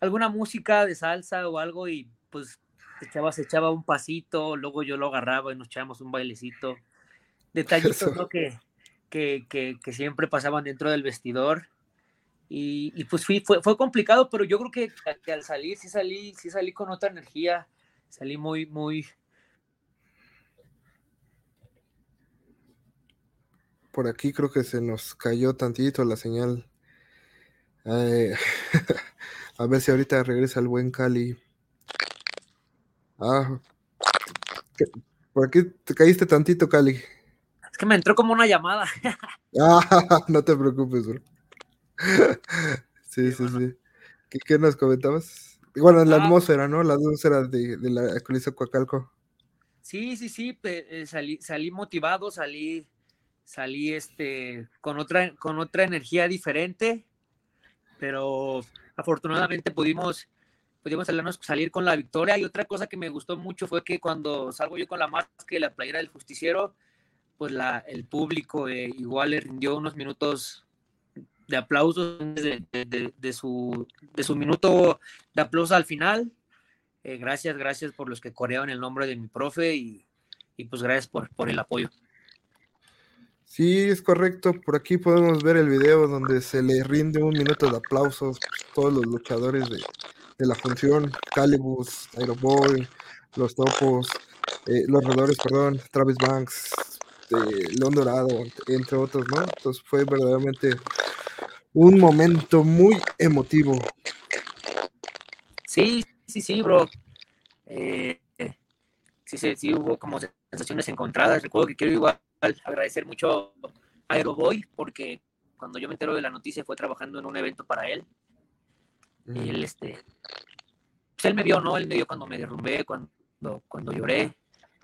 alguna música de salsa o algo y pues echaba, se echaba un pasito, luego yo lo agarraba y nos echábamos un bailecito. Detallitos, ¿no? Que, que, que, que siempre pasaban dentro del vestidor y, pues fui, fue, fue complicado, pero yo creo que, al salir sí salí, sí salí con otra energía, salí muy, muy... Por aquí creo que se nos cayó tantito la señal. a ver si ahorita regresa el buen Cali. Ah, por aquí te caíste tantito, Cali. Es que me entró como una llamada. ah, no te preocupes, bro. sí, sí, sí. ¿Qué, nos comentabas? Bueno, en la ah. atmósfera, ¿no? La atmósfera de, de la Colisa Coacalco. Sí, sí, sí, eh, salí, salí motivado, salí, salí este, con, otra, con otra energía diferente, pero afortunadamente pudimos, pudimos salir con la victoria. Y otra cosa que me gustó mucho fue que cuando salgo yo con la máscara y la playera del justiciero, pues la, el público eh, igual le rindió unos minutos de aplausos de, su, de su minuto de aplauso al final. Eh, gracias, gracias por los que coreaban el nombre de mi profe y, pues gracias por, por, el apoyo. Sí, es correcto. Por aquí podemos ver el video donde se le rinde un minuto de aplausos a todos los luchadores de, la función, Calibus, Aeroboy, los topos, eh, los redores, perdón, Travis Banks, eh, León Dorado, entre otros, ¿no? Entonces fue verdaderamente un momento muy emotivo. Sí, sí, sí, bro. Eh, sí, sí, sí, hubo como sensaciones encontradas. Recuerdo que quiero igual agradecer mucho a Aeroboy porque cuando yo me entero de la noticia fue trabajando en un evento para él. Y él, este, pues él me vio, ¿no? Él me vio cuando me derrumbé, cuando, cuando lloré.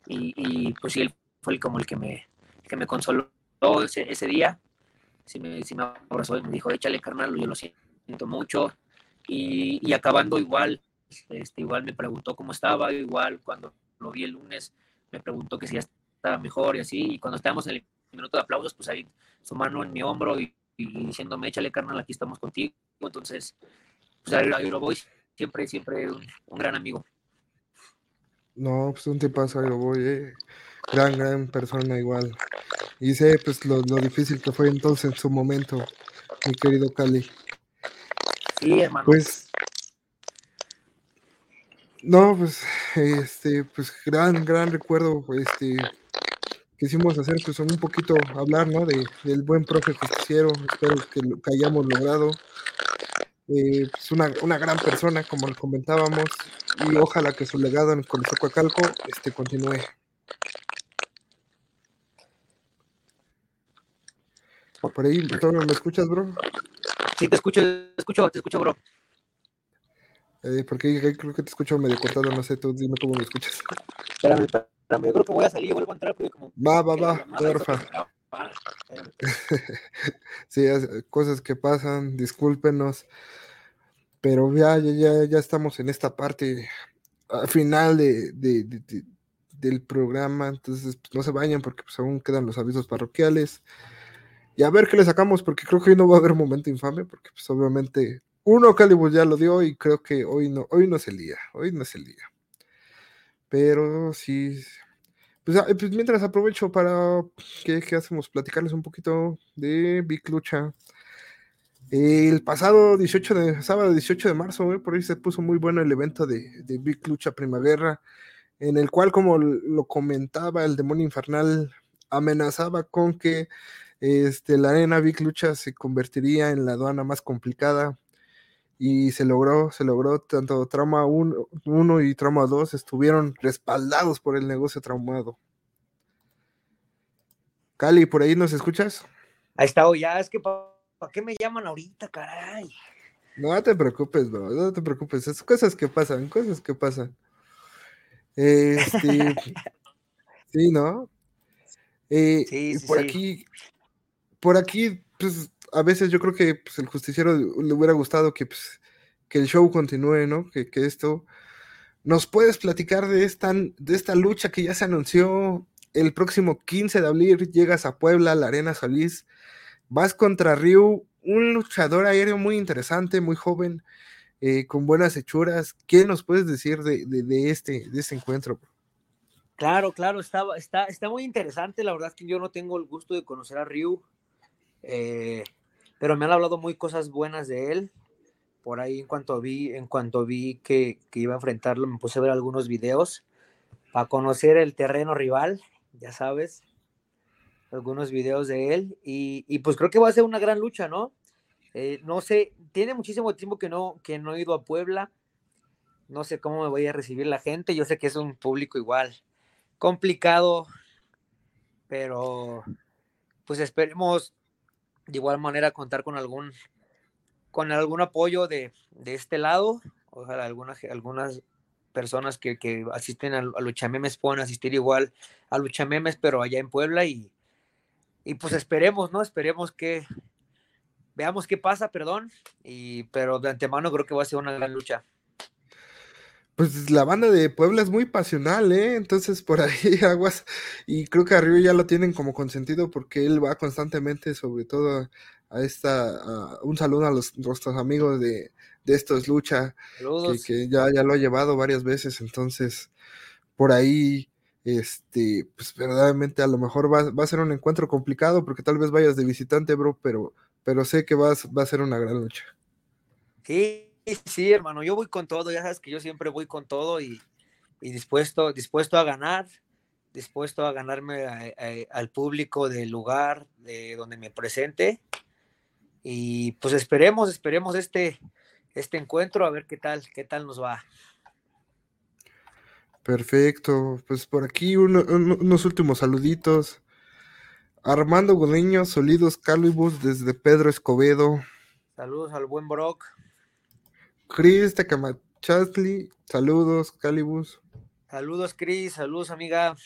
Y, pues sí, él fue como el que me, que me consoló ese, ese día si me, si me abrazó y me dijo, échale carnal, yo lo siento mucho. Y, y, acabando igual, este, igual me preguntó cómo estaba, igual cuando lo vi el lunes me preguntó que si ya estaba mejor y así, y cuando estábamos en el minuto de aplausos, pues ahí su mano en mi hombro y, diciéndome, échale carnal, aquí estamos contigo. Entonces, pues ahí lo voy, siempre, siempre un, gran amigo. No, pues un tipazo, lo voy, eh. gran, gran persona igual. Y sé pues lo, difícil que fue entonces en su momento, mi querido Cali. Sí, hermano. Pues no, pues este, pues gran, gran recuerdo, este, quisimos hacer pues un poquito hablar, ¿no? De, del buen profe justiciero, espero que, lo, que hayamos logrado. Eh, pues una, una, gran persona, como le comentábamos, y ojalá que su legado en Coacalco este, continúe. Por ahí, ¿me escuchas, bro? Sí, te escucho, te escucho, te escucho, bro. Eh, porque creo que te escucho medio cortado, no sé, tú dime cómo me escuchas. Espérame, espérame, yo creo que voy a salir, vuelvo a entrar, como... Va, va, va, porfa. sí, cosas que pasan, discúlpenos, pero ya, ya, ya, estamos en esta parte final de, de, del programa, entonces pues, no se vayan porque pues, aún quedan los avisos parroquiales. Y a ver qué le sacamos, porque creo que hoy no va a haber momento infame, porque pues obviamente uno Calibur ya lo dio y creo que hoy no, hoy no es el día, hoy no es el día. Pero sí, ah, pues mientras aprovecho para, ¿qué, hacemos? Platicarles un poquito de Big Lucha. El pasado 18 de, sábado 18 de marzo, por ahí se puso muy bueno el evento de, de Big Lucha Primavera, en el cual, como lo comentaba, el demonio infernal amenazaba con que este, la arena Big Lucha se convertiría en la aduana más complicada y se logró, se logró, tanto Trauma 1 y Trauma 2 estuvieron respaldados por el negocio traumado. Cali, ¿por ahí nos escuchas? Ahí está, ya es que ¿para qué me llaman ahorita, caray? No te preocupes, bro, no te preocupes, es cosas que pasan, cosas que pasan. Este, sí, ¿no? Eh, sí, sí, por aquí, por aquí, pues a veces yo creo que pues, el justiciero le hubiera gustado que, pues, que el show continúe, ¿no? Que, esto. ¿Nos puedes platicar de esta, de esta lucha que ya se anunció el próximo 15 de abril? Llegas a Puebla, la Arena Solís, vas contra Ryu, un luchador aéreo muy interesante, muy joven, eh, con buenas hechuras. ¿Qué nos puedes decir de, este, de este encuentro? Claro, claro, está, está, está muy interesante. La verdad es que yo no tengo el gusto de conocer a Ryu. Eh, pero me han hablado muy cosas buenas de él. Por ahí en cuanto vi, en cuanto vi que, iba a enfrentarlo, me puse a ver algunos videos para conocer el terreno rival, ya sabes, algunos videos de él y, pues creo que va a ser una gran lucha, ¿no? Eh, no sé, tiene muchísimo tiempo que no, que no he ido a Puebla, no sé cómo me voy a recibir la gente, yo sé que es un público igual complicado, pero pues esperemos de igual manera contar con algún con algún apoyo de, este lado, ojalá algunas, algunas personas que, asisten a, a Luchamemes puedan asistir igual a Luchamemes, pero allá en Puebla y, y pues esperemos, ¿no? Esperemos que veamos qué pasa, perdón, y pero de antemano creo que va a ser una gran lucha. Pues la banda de Puebla es muy pasional, ¿eh? Entonces por ahí aguas. Y creo que arriba ya lo tienen como consentido porque él va constantemente, sobre todo a esta. un saludo a los, nuestros amigos de, de Estos Lucha, que, que, ya, ya lo ha llevado varias veces. Entonces, por ahí, este, pues verdaderamente a lo mejor va, va, a ser un encuentro complicado porque tal vez vayas de visitante, bro, pero, pero sé que vas, va a ser una gran lucha. Sí, Sí, hermano, yo voy con todo, ya sabes que yo siempre voy con todo y, dispuesto, dispuesto a ganar, dispuesto a ganarme al público del lugar de donde me presente. Y pues esperemos, esperemos este, este encuentro, a ver qué tal, qué tal nos va. Perfecto, pues por aquí unos últimos saluditos. Armando Gudeño, Solidos Calibus desde Pedro Escobedo. Saludos al buen Brock. Chris Tecamachazli, saludos, Calibus. Saludos, Chris, saludos, amiga.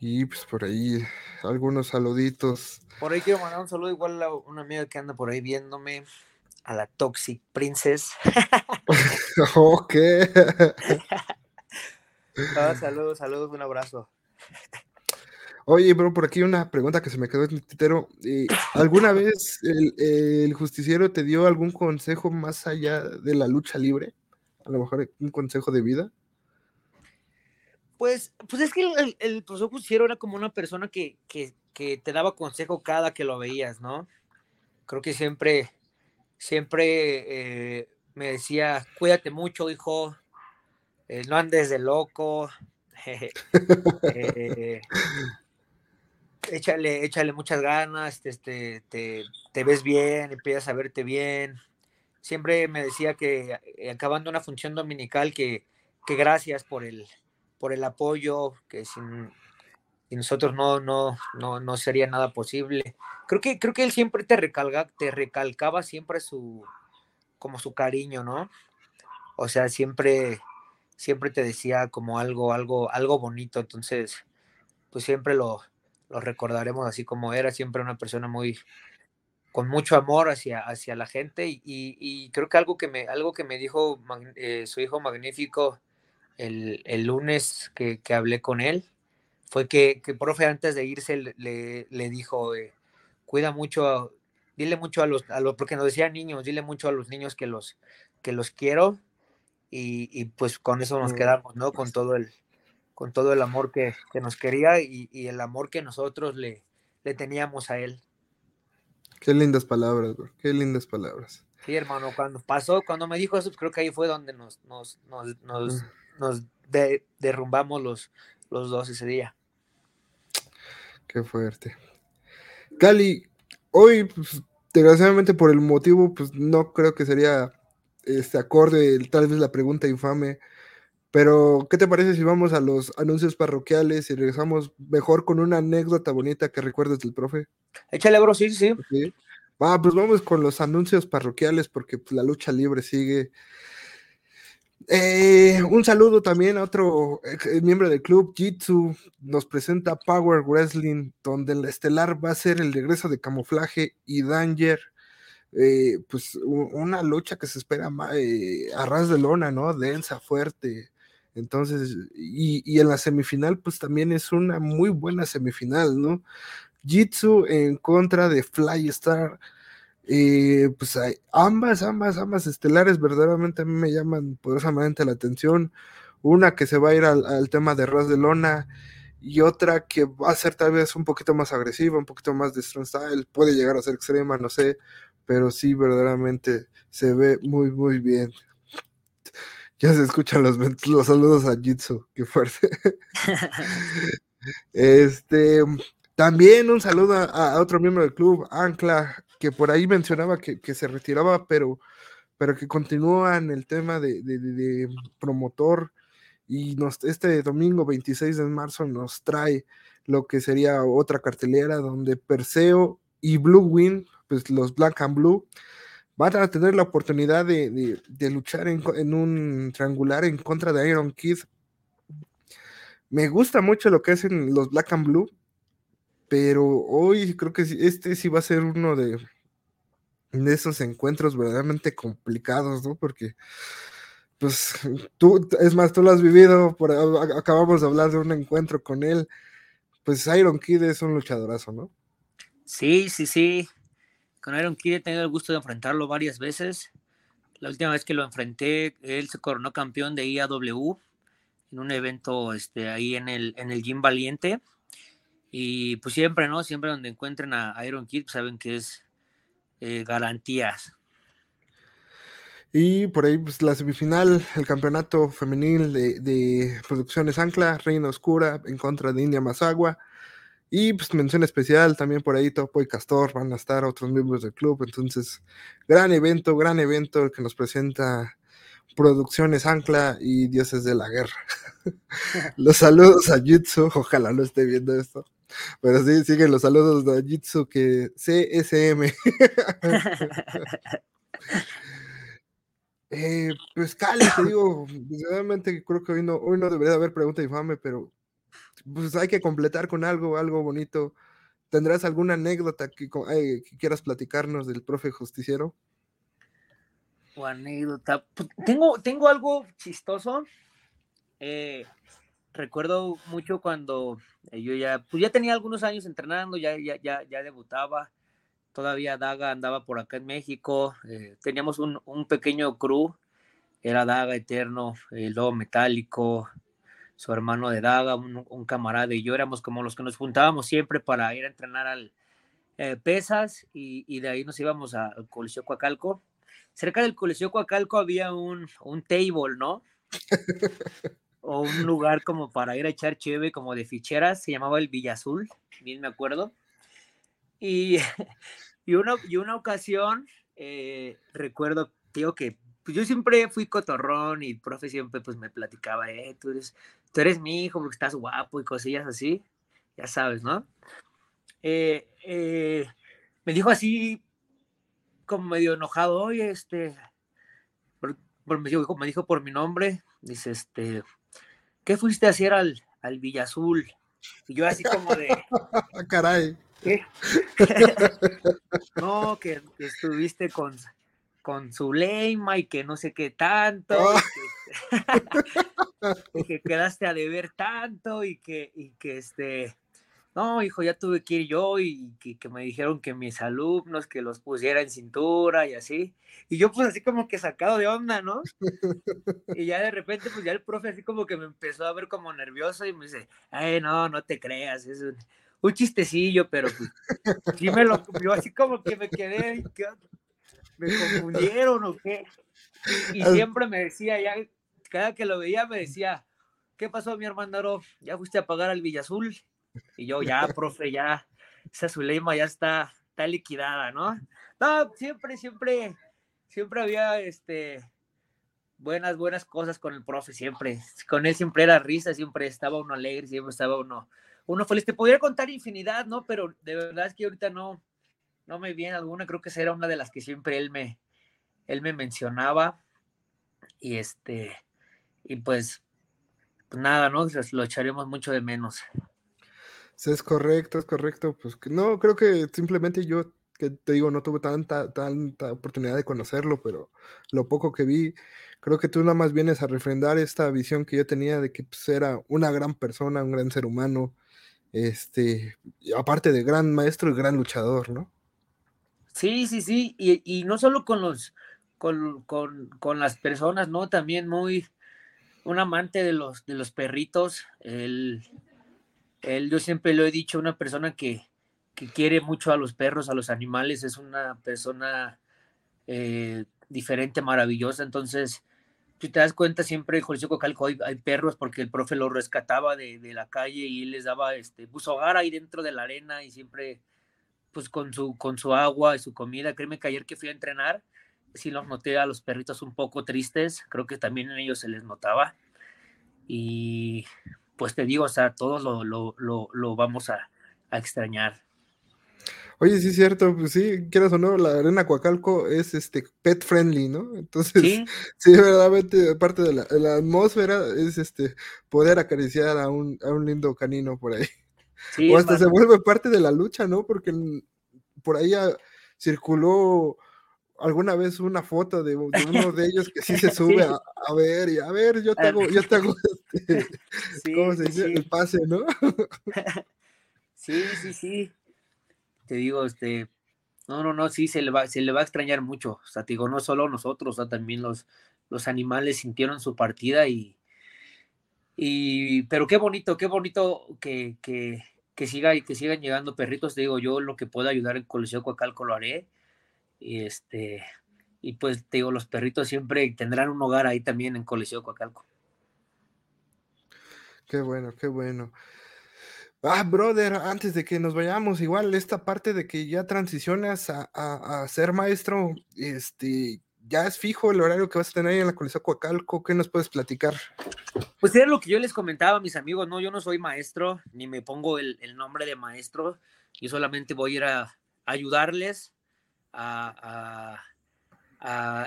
Y pues por ahí, algunos saluditos. Por ahí quiero mandar un saludo igual a una amiga que anda por ahí viéndome, a la Toxic Princess. ok. saludos, saludos, un abrazo. Oye, bro, por aquí una pregunta que se me quedó en el titero. Eh, ¿Alguna vez el, justiciero te dio algún consejo más allá de la lucha libre? A lo mejor un consejo de vida. Pues, pues es que el, el, profesor justiciero era como una persona que, te daba consejo cada que lo veías, ¿no? Creo que siempre, siempre eh, me decía, cuídate mucho, hijo, eh, no andes de loco. eh, échale, échale muchas ganas, este, te, te, ves bien, empiezas a verte bien. Siempre me decía que eh, acabando una función dominical, que, que gracias por el, por el apoyo, que sin, nosotros no, no, no, no sería nada posible. Creo que, creo que él siempre te, recalga, te recalcaba siempre su, como su cariño, ¿no? O sea, siempre, siempre te decía como algo, algo, algo bonito. Entonces, pues siempre lo, lo recordaremos así como era, siempre una persona muy con mucho amor hacia, hacia la gente y, creo que algo que me, algo que me dijo eh, su hijo magnífico el, lunes que, hablé con él fue que, que profe antes de irse le, le dijo, eh, cuida mucho, dile mucho a los, a los, porque nos decía niños, dile mucho a los niños que los, que los quiero y, pues con eso nos mm. quedamos, ¿no? Con todo el, con todo el amor que, nos quería y, el amor que nosotros le, le teníamos a él. Qué lindas palabras, qué lindas palabras. Sí, hermano, cuando pasó, cuando me dijo eso, pues creo que ahí fue donde nos, nos, nos, nos, derrumbamos los, los dos ese día. Qué fuerte. Cali, hoy, pues, desgraciadamente por el motivo, pues no creo que sería este acorde, tal vez la pregunta infame. Pero, ¿qué te parece si vamos a los anuncios parroquiales y regresamos mejor con una anécdota bonita que recuerdes del profe? Échale, bro, sí, sí. Va, pues vamos con los anuncios parroquiales porque pues, la lucha libre sigue. Eh, un saludo también a otro eh, miembro del club, Jitsu, nos presenta Power Wrestling, donde el estelar va a ser el regreso de camuflaje y Danger. Eh, pues una lucha que se espera a ras de lona, ¿no? Densa, fuerte. Entonces, y, y, en la semifinal, pues también es una muy buena semifinal, ¿no? Jitsu en contra de Fly Star. Eh, pues hay, ambas, ambas, ambas estelares verdaderamente a mí me llaman poderosamente la atención. Una que se va a ir al, tema de Ras de Lona y otra que va a ser tal vez un poquito más agresiva, un poquito más de strong style, puede llegar a ser extrema, no sé, pero sí verdaderamente se ve muy, muy bien. Ya se escuchan los, los saludos a Jitsu, qué fuerte. este, también un saludo a, otro miembro del club, Ancla, que por ahí mencionaba que, se retiraba, pero, pero que continúa en el tema de, promotor. Y nos, este domingo 26 de marzo nos trae lo que sería otra cartelera donde Perseo y Blue Win, pues los Black and Blue, van a tener la oportunidad de, luchar en, un triangular en contra de Iron Kid. Me gusta mucho lo que hacen los Black and Blue pero hoy creo que este sí va a ser uno de, esos encuentros verdaderamente complicados, ¿no? Porque, pues, tú, es más, tú lo has vivido, acabamos de hablar de un encuentro con él, pues Iron Kid es un luchadorazo, ¿no? Sí, sí, sí. Con Iron Kid he tenido el gusto de enfrentarlo varias veces. La última vez que lo enfrenté, él se coronó campeón de IAW en un evento este, ahí en el, en Gym Valiente y pues siempre, ¿no? Siempre donde encuentren a Iron Kid, pues, saben que es eh, garantías. Y por ahí, pues la semifinal, el campeonato femenil de, Producciones Ancla, Reina Oscura en contra de India Mazagua. Y pues mención especial también por ahí Topo y Castor van a estar otros miembros del club. Entonces, gran evento, gran evento el que nos presenta Producciones Ancla y Dioses de la Guerra. Los saludos a Jutsu, ojalá no esté viendo esto. Pero sí, siguen los saludos de Jitsu que CSM. eh, pues Cali, te digo, realmente creo que hoy no, hoy no debería haber pregunta infame, pero pues hay que completar con algo, algo bonito. ¿Tendrás alguna anécdota que, eh, quieras platicarnos del profe justiciero? Anécdota. Pues, tengo, tengo algo chistoso. Eh, recuerdo mucho cuando eh, yo ya, pues ya tenía algunos años entrenando, ya, ya, ya, ya debutaba, todavía Daga andaba por acá en México, teníamos un, un, pequeño crew, era Daga Eterno, el Lobo Metálico, su hermano de Daga, un, camarada y yo éramos como los que nos juntábamos siempre para ir a entrenar al eh, pesas y, de ahí nos íbamos al Coliseo Coacalco. Cerca del Coliseo Coacalco había un, un table, ¿no? o un lugar como para ir a echar cheve como de ficheras, se llamaba el Villa Azul, bien me acuerdo. Y, y, una, y una ocasión, eh, recuerdo, tío, que pues yo siempre fui cotorrón y el profe siempre pues me platicaba, eh, tú eres, tú eres mi hijo porque estás guapo y cosillas así, ya sabes, ¿no? Eh, eh, me dijo así, como medio enojado, oye, este, me, dijo, me dijo por mi nombre, dice, este, ¿qué fuiste a hacer al, al Villa Azul? Y yo así como de... Caray. ¿Qué? no, que, estuviste con, con Zuleima y que no sé qué tanto. que quedaste a deber tanto y que, y que este, no, hijo, ya tuve que ir yo y que, me dijeron que mis alumnos, que los pusiera en cintura y así. Y yo pues así como que sacado de onda, ¿no? Y ya de repente pues ya el profe así como que me empezó a ver como nervioso y me dice, ay, no, no te creas, es un, chistecillo, pero pues sí me lo, yo así como que me quedé, ¿me confundieron o qué? Y, siempre me decía, ya, cada que lo veía me decía, ¿qué pasó mi hermano? ¿Ya fuiste a pagar al Villa Azul? Y yo, ya, profe, ya, esa Zuleima ya está, está liquidada, ¿no? No, siempre, siempre, siempre había, este, buenas, buenas cosas con el profe, siempre. Con él siempre era risa, siempre estaba uno alegre, siempre estaba uno, uno feliz. Te podría contar infinidad, ¿no? Pero de verdad es que ahorita no, no me viene alguna, creo que esa era una de las que siempre él me, él me mencionaba. Y este, y pues, pues nada, ¿no? Lo echaremos mucho de menos. Es correcto, es correcto. Pues no, creo que simplemente yo, que te digo, no tuve tanta, tanta oportunidad de conocerlo, pero lo poco que vi, creo que tú nada más vienes a refrendar esta visión que yo tenía de que pues, era una gran persona, un gran ser humano, este, aparte de gran maestro y gran luchador, ¿no? Sí, sí, sí, y, y no solo con los, con, con, con, las personas, ¿no? También muy, un amante de los, de los perritos, el él, yo siempre lo he dicho, una persona que, quiere mucho a los perros, a los animales, es una persona eh, diferente, maravillosa. Entonces, si te das cuenta, siempre Coliseo Cocalco hay, perros porque el profe los rescataba de, la calle y él les daba este, pues, hogar ahí dentro de la arena y siempre pues con su, con su agua y su comida. Créeme que ayer que fui a entrenar, sí los noté a los perritos un poco tristes, creo que también en ellos se les notaba. Y pues te digo, o sea, todos lo, lo, lo, vamos a, extrañar. Oye, sí es cierto, pues sí, quieras o no, la arena Coacalco es este pet friendly, ¿no? Entonces, sí, sí verdaderamente parte de la, atmósfera es este poder acariciar a un, a un lindo canino por ahí. O hasta se vuelve parte de la lucha, ¿no? Porque por ahí circuló alguna vez una foto de, uno de ellos que sí se sube a, ver y a ver, yo te hago, yo te hago este, ¿cómo se dice? El pase, ¿no? Sí, sí, sí. Te digo, este, no, no, no, sí, se le va, se le va a extrañar mucho. O sea, te digo, no solo nosotros, o sea, también los, los animales sintieron su partida y, y, pero qué bonito, qué bonito que, que, que siga que sigan llegando perritos. Te digo, yo lo que pueda ayudar en Coliseo Coacalco lo haré y este, y pues te digo, los perritos siempre tendrán un hogar ahí también en Coliseo Coacalco. Qué bueno, qué bueno. Ah, brother, antes de que nos vayamos, igual esta parte de que ya transicionas a, ser maestro, este, ya es fijo el horario que vas a tener ahí en la Coliseo Coacalco, ¿qué nos puedes platicar? Pues era lo que yo les comentaba a mis amigos, no, yo no soy maestro, ni me pongo el, nombre de maestro, yo solamente voy a ir a ayudarles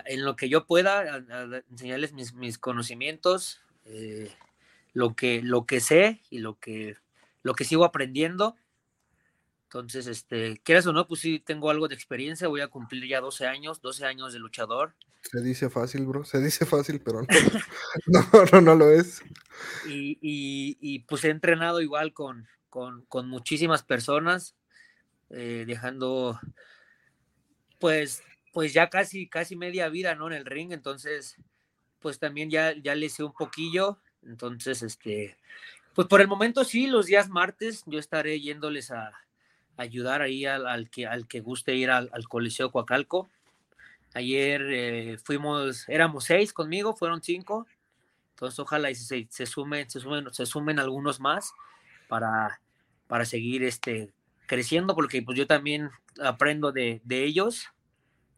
en lo que yo pueda, enseñarles mis, conocimientos, eh, lo, que, lo que sé y lo que, lo que sigo aprendiendo. Entonces, este, quieras o no, pues sí tengo algo de experiencia, voy a cumplir ya 12 años, 12 años de luchador. Se dice fácil, bro, se dice fácil, pero no, no, no, lo es. Y, y, pues he entrenado igual con, con, con muchísimas personas, eh, dejando pues, pues ya casi, casi media vida, ¿no? En el ring, entonces, pues también ya, ya le sé un poquillo, entonces, este, pues por el momento sí, los días martes yo estaré yéndoles a, ayudar ahí al, que, al que guste ir al, Coliseo Coacalco. Ayer eh, fuimos, éramos seis conmigo, fueron cinco. Entonces ojalá se, se, sumen, se sumen, se sumen algunos más para, para seguir este, creciendo, porque pues yo también aprendo de, ellos.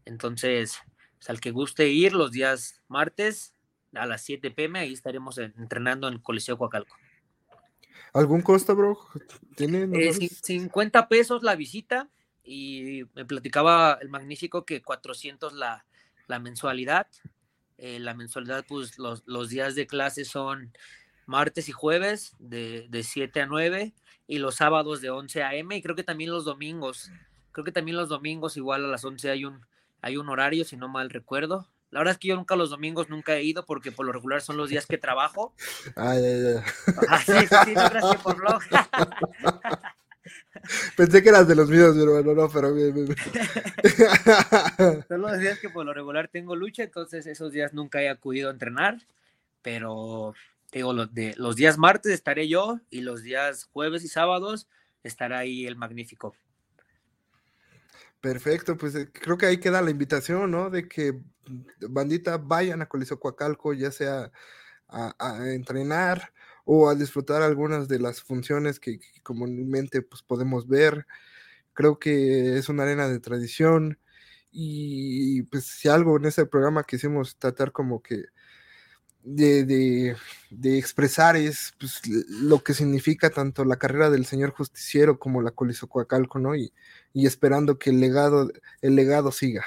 Entonces, pues, al que guste ir los días martes a las 7 pm, ahí estaremos entrenando en Coliseo Coacalco. ¿Algún costo, bro? ¿Tiene, 50 eh, pesos la visita y me platicaba el magnífico que 400 la, la mensualidad. Eh, la mensualidad, pues los, los, días de clase son martes y jueves de, de 7 a 9 y los sábados de 11 a.m. y creo que también los domingos. Creo que también los domingos igual a las 11 hay un, hay un horario, si no mal recuerdo. La verdad es que yo nunca los domingos nunca he ido porque por lo regular son los días que trabajo. Ay, ay, ay. Ah, sí, sí, sí, no creas que por lo... Pensé que eras de los míos, pero no, no, pero bien, bien, bien. Son los días que por lo regular tengo lucha, entonces esos días nunca he acudido a entrenar, pero digo, los, de, los días martes estaré yo y los días jueves y sábados estará ahí el magnífico. Perfecto, pues eh, creo que ahí queda la invitación, ¿no? De que bandita vayan a Coliseo Coacalco, ya sea a, entrenar o a disfrutar algunas de las funciones que, comúnmente pues, podemos ver. Creo que es una arena de tradición y pues si algo en ese programa quisimos tratar como que de, de, expresar es pues, lo que significa tanto la carrera del señor justiciero como la Coliseo Coacalco, ¿no? Y, y esperando que el legado, el legado siga.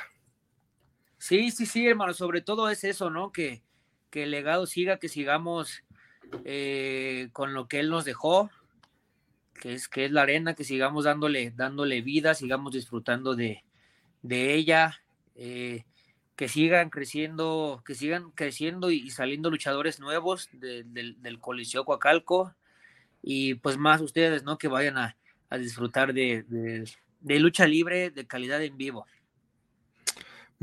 Sí, sí, sí, hermano, sobre todo es eso, ¿no? Que, que el legado siga, que sigamos eh, con lo que él nos dejó, que es, que es la arena, que sigamos dándole, dándole vida, sigamos disfrutando de, de ella, eh, que sigan creciendo, que sigan creciendo y, saliendo luchadores nuevos de, del Coliseo Coacalco y pues más ustedes, ¿no? Que vayan a, a disfrutar de, de, lucha libre de calidad en vivo.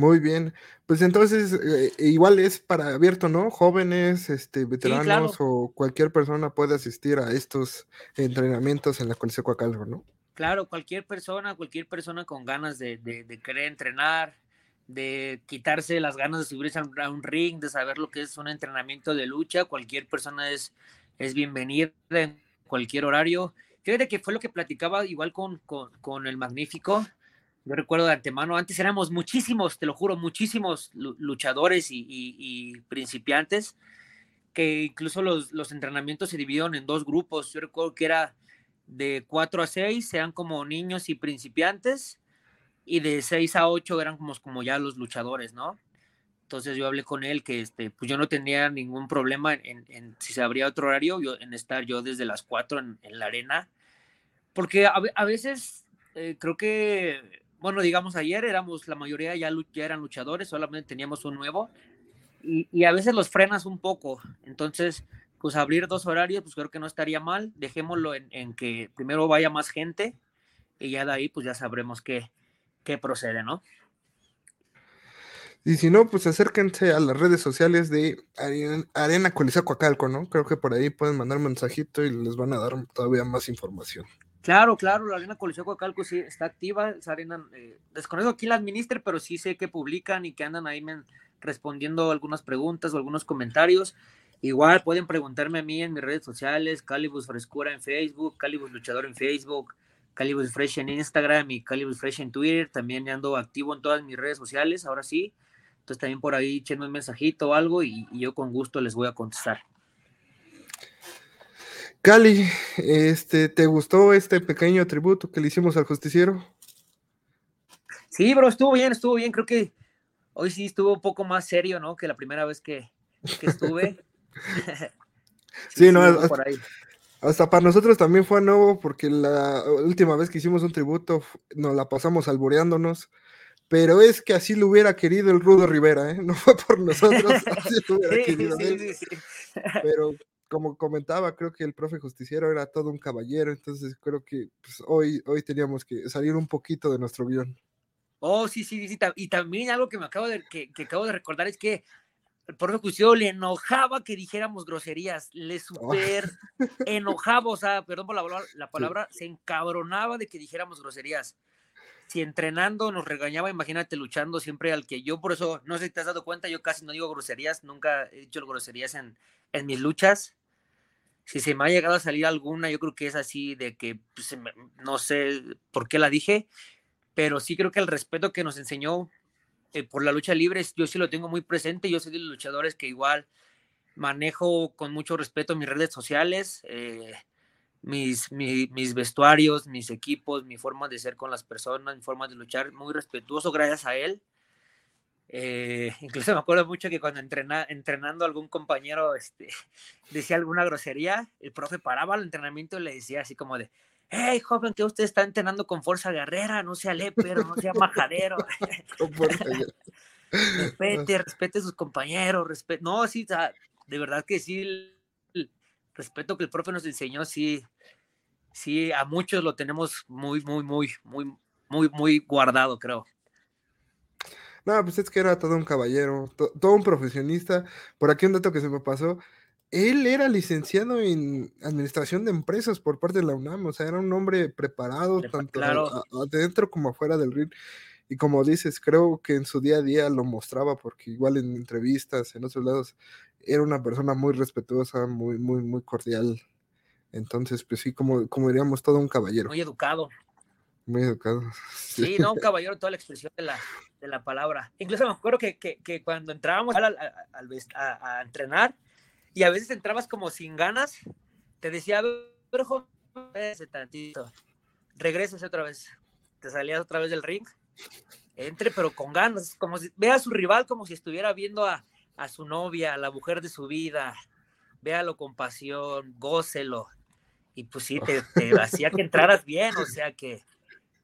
Muy bien, pues entonces eh, igual es para abierto, ¿no? Jóvenes, este, veteranos sí, claro. o cualquier persona puede asistir a estos entrenamientos en la Coliseo Coacalco, ¿no? Claro, cualquier persona, cualquier persona con ganas de, de, de, querer entrenar, de quitarse las ganas de subirse a un, ring, de saber lo que es un entrenamiento de lucha, cualquier persona es, es bienvenida en cualquier horario. Fíjate que fue lo que platicaba igual con, con, con el Magnífico, yo recuerdo de antemano, antes éramos muchísimos, te lo juro, muchísimos luchadores y, principiantes, que incluso los, los, entrenamientos se dividieron en dos grupos. Yo recuerdo que era de 4 a 6, sean como niños y principiantes, y de 6 a 8 eran como, como ya los luchadores, ¿no? Entonces yo hablé con él que este, pues yo no tenía ningún problema en, si se abría otro horario, yo, en estar yo desde las 4 en, la arena, porque a, a veces eh, creo que bueno, digamos, ayer éramos, la mayoría ya, ya eran luchadores, solamente teníamos un nuevo, y, a veces los frenas un poco, entonces, pues abrir dos horarios, pues creo que no estaría mal, dejémoslo en, que primero vaya más gente, y ya de ahí, pues ya sabremos qué, qué procede, ¿no? Y si no, pues acérquense a las redes sociales de Arena, Arena Coacalco, ¿no? Creo que por ahí pueden mandar mensajito y les van a dar todavía más información. Claro, claro, la arena Coliseo Coacalco sí está activa, esa arena, eh, desconozco quién la administre, pero sí sé que publican y que andan ahí men, respondiendo algunas preguntas o algunos comentarios. Igual pueden preguntarme a mí en mis redes sociales, Calibus Frescura en Facebook, Calibus Luchador en Facebook, Calibus Fresh en Instagram y Calibus Fresh en Twitter. También ando activo en todas mis redes sociales, ahora sí. Entonces también por ahí echenme un mensajito o algo y, y yo con gusto les voy a contestar. Cali, este, ¿te gustó este pequeño tributo que le hicimos al justiciero? Sí, bro, estuvo bien, estuvo bien. Creo que hoy sí estuvo un poco más serio, ¿no? Que la primera vez que, que estuve. sí, sí, no, hasta, hasta, para nosotros también fue nuevo porque la última vez que hicimos un tributo nos la pasamos alboreándonos. Pero es que así lo hubiera querido el Rudo Rivera, ¿eh? No fue por nosotros, así lo hubiera sí, querido sí, él. sí, Pero como comentaba, creo que el profe justiciero era todo un caballero, entonces creo que pues, hoy, hoy teníamos que salir un poquito de nuestro guion. Oh, sí, sí, sí, y también algo que me acabo de, que, que acabo de recordar es que el profe justiciero le enojaba que dijéramos groserías, le super oh. enojaba, o sea, perdón por la, la palabra, sí. se encabronaba de que dijéramos groserías. Si entrenando nos regañaba, imagínate luchando siempre al que yo, por eso, no sé si te has dado cuenta, yo casi no digo groserías, nunca he dicho groserías en, en mis luchas, si se me ha llegado a salir alguna, yo creo que es así de que pues, no sé por qué la dije, pero sí creo que el respeto que nos enseñó eh, por la lucha libre, yo sí lo tengo muy presente, yo soy de los luchadores que igual manejo con mucho respeto mis redes sociales, eh, mis, mi, mis vestuarios, mis equipos, mi forma de ser con las personas, mi forma de luchar, muy respetuoso gracias a él. Eh, incluso me acuerdo mucho que cuando entrena, entrenando algún compañero este, decía alguna grosería, el profe paraba el entrenamiento y le decía así como de, hey joven, que usted está entrenando con fuerza guerrera, no sea lepero, no sea majadero. respete, respete a sus compañeros, respete. No, sí, de verdad que sí, el respeto que el profe nos enseñó, sí, sí, a muchos lo tenemos muy, muy, muy, muy, muy, muy guardado, creo. No, pues es que era todo un caballero, todo un profesionista. Por aquí un dato que se me pasó, él era licenciado en administración de empresas por parte de la UNAM, o sea, era un hombre preparado tanto adentro como afuera del ring. Y como dices, creo que en su día a día lo mostraba, porque igual en entrevistas, en otros lados, era una persona muy respetuosa, muy, muy, muy cordial. Entonces, pues sí, como, como diríamos, todo un caballero. Muy educado. Muy educado. Sí, no, un caballero, toda la expresión de la, de la palabra. Incluso me acuerdo que, que, que cuando entrábamos a, a, a entrenar, y a veces entrabas como sin ganas, te decía, pero ese tantito, regresas otra vez, te salías otra vez del ring, entre pero con ganas, como si vea a su rival como si estuviera viendo a, a su novia, a la mujer de su vida, véalo con pasión, gócelo, y pues sí, te, te hacía que entraras bien, o sea que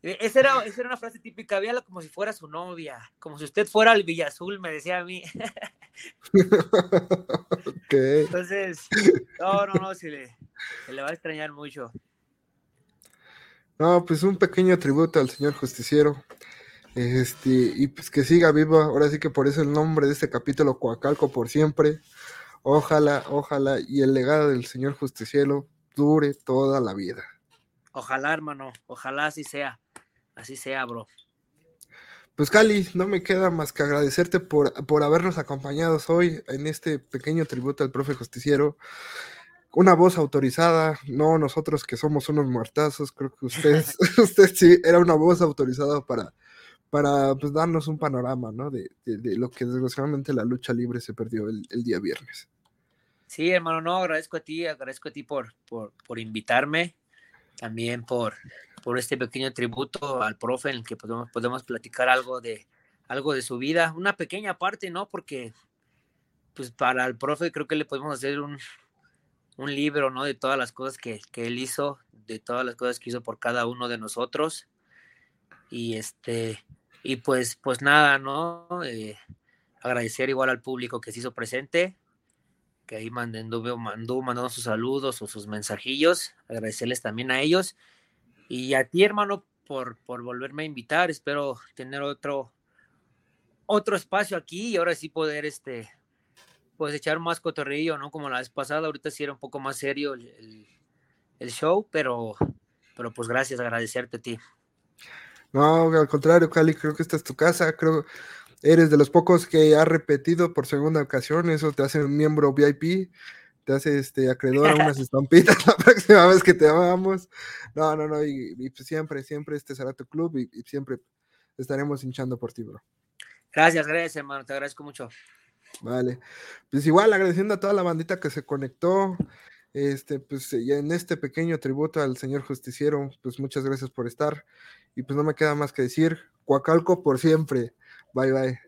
esa era, esa era una frase típica, véalo como si fuera su novia, como si usted fuera el Villa Azul, me decía a mí. Entonces, no, no, no, se le, se le va a extrañar mucho. No, pues un pequeño tributo al señor justiciero. Este, y pues que siga vivo. Ahora sí que por eso el nombre de este capítulo, Coacalco por siempre. Ojalá, ojalá, y el legado del señor justiciero dure toda la vida. Ojalá, hermano, ojalá así sea. Así sea, bro. Pues Cali, no me queda más que agradecerte por, por habernos acompañado hoy en este pequeño tributo al profe justiciero. Una voz autorizada, no nosotros que somos unos muertazos, creo que usted, usted sí era una voz autorizada para, para pues, darnos un panorama, ¿no? De, lo que desgraciadamente la lucha libre se perdió el, día viernes. Sí, hermano, no, agradezco a ti, agradezco a ti por, por, por invitarme, también por, por este pequeño tributo al profe en el que podemos, podemos platicar algo de, algo de su vida, una pequeña parte, ¿no? Porque pues para el profe creo que le podemos hacer un, un libro, ¿no? De todas las cosas que, que, él hizo, de todas las cosas que hizo por cada uno de nosotros. Y este, y pues, pues nada, ¿no? Eh, agradecer igual al público que se hizo presente, que ahí mandó, sus saludos o sus mensajillos, agradecerles también a ellos y a ti, hermano, por, por volverme a invitar. Espero tener otro, otro espacio aquí y ahora sí poder este, pues echar más cotorrillo, ¿no? Como la vez pasada, ahorita sí era un poco más serio el, el, show, pero, pero pues gracias, agradecerte a ti. No, al contrario, Cali, creo que esta es tu casa, creo eres de los pocos que ha repetido por segunda ocasión, eso te hace un miembro VIP te hace este acreedor a unas estampitas la próxima vez que te vamos. No, no, no, y, pues siempre, siempre este será tu club y, siempre estaremos hinchando por ti, bro. Gracias, gracias, hermano, te agradezco mucho. Vale, pues igual agradeciendo a toda la bandita que se conectó, este, pues en este pequeño tributo al señor justiciero, pues muchas gracias por estar y pues no me queda más que decir, Coacalco por siempre, bye bye.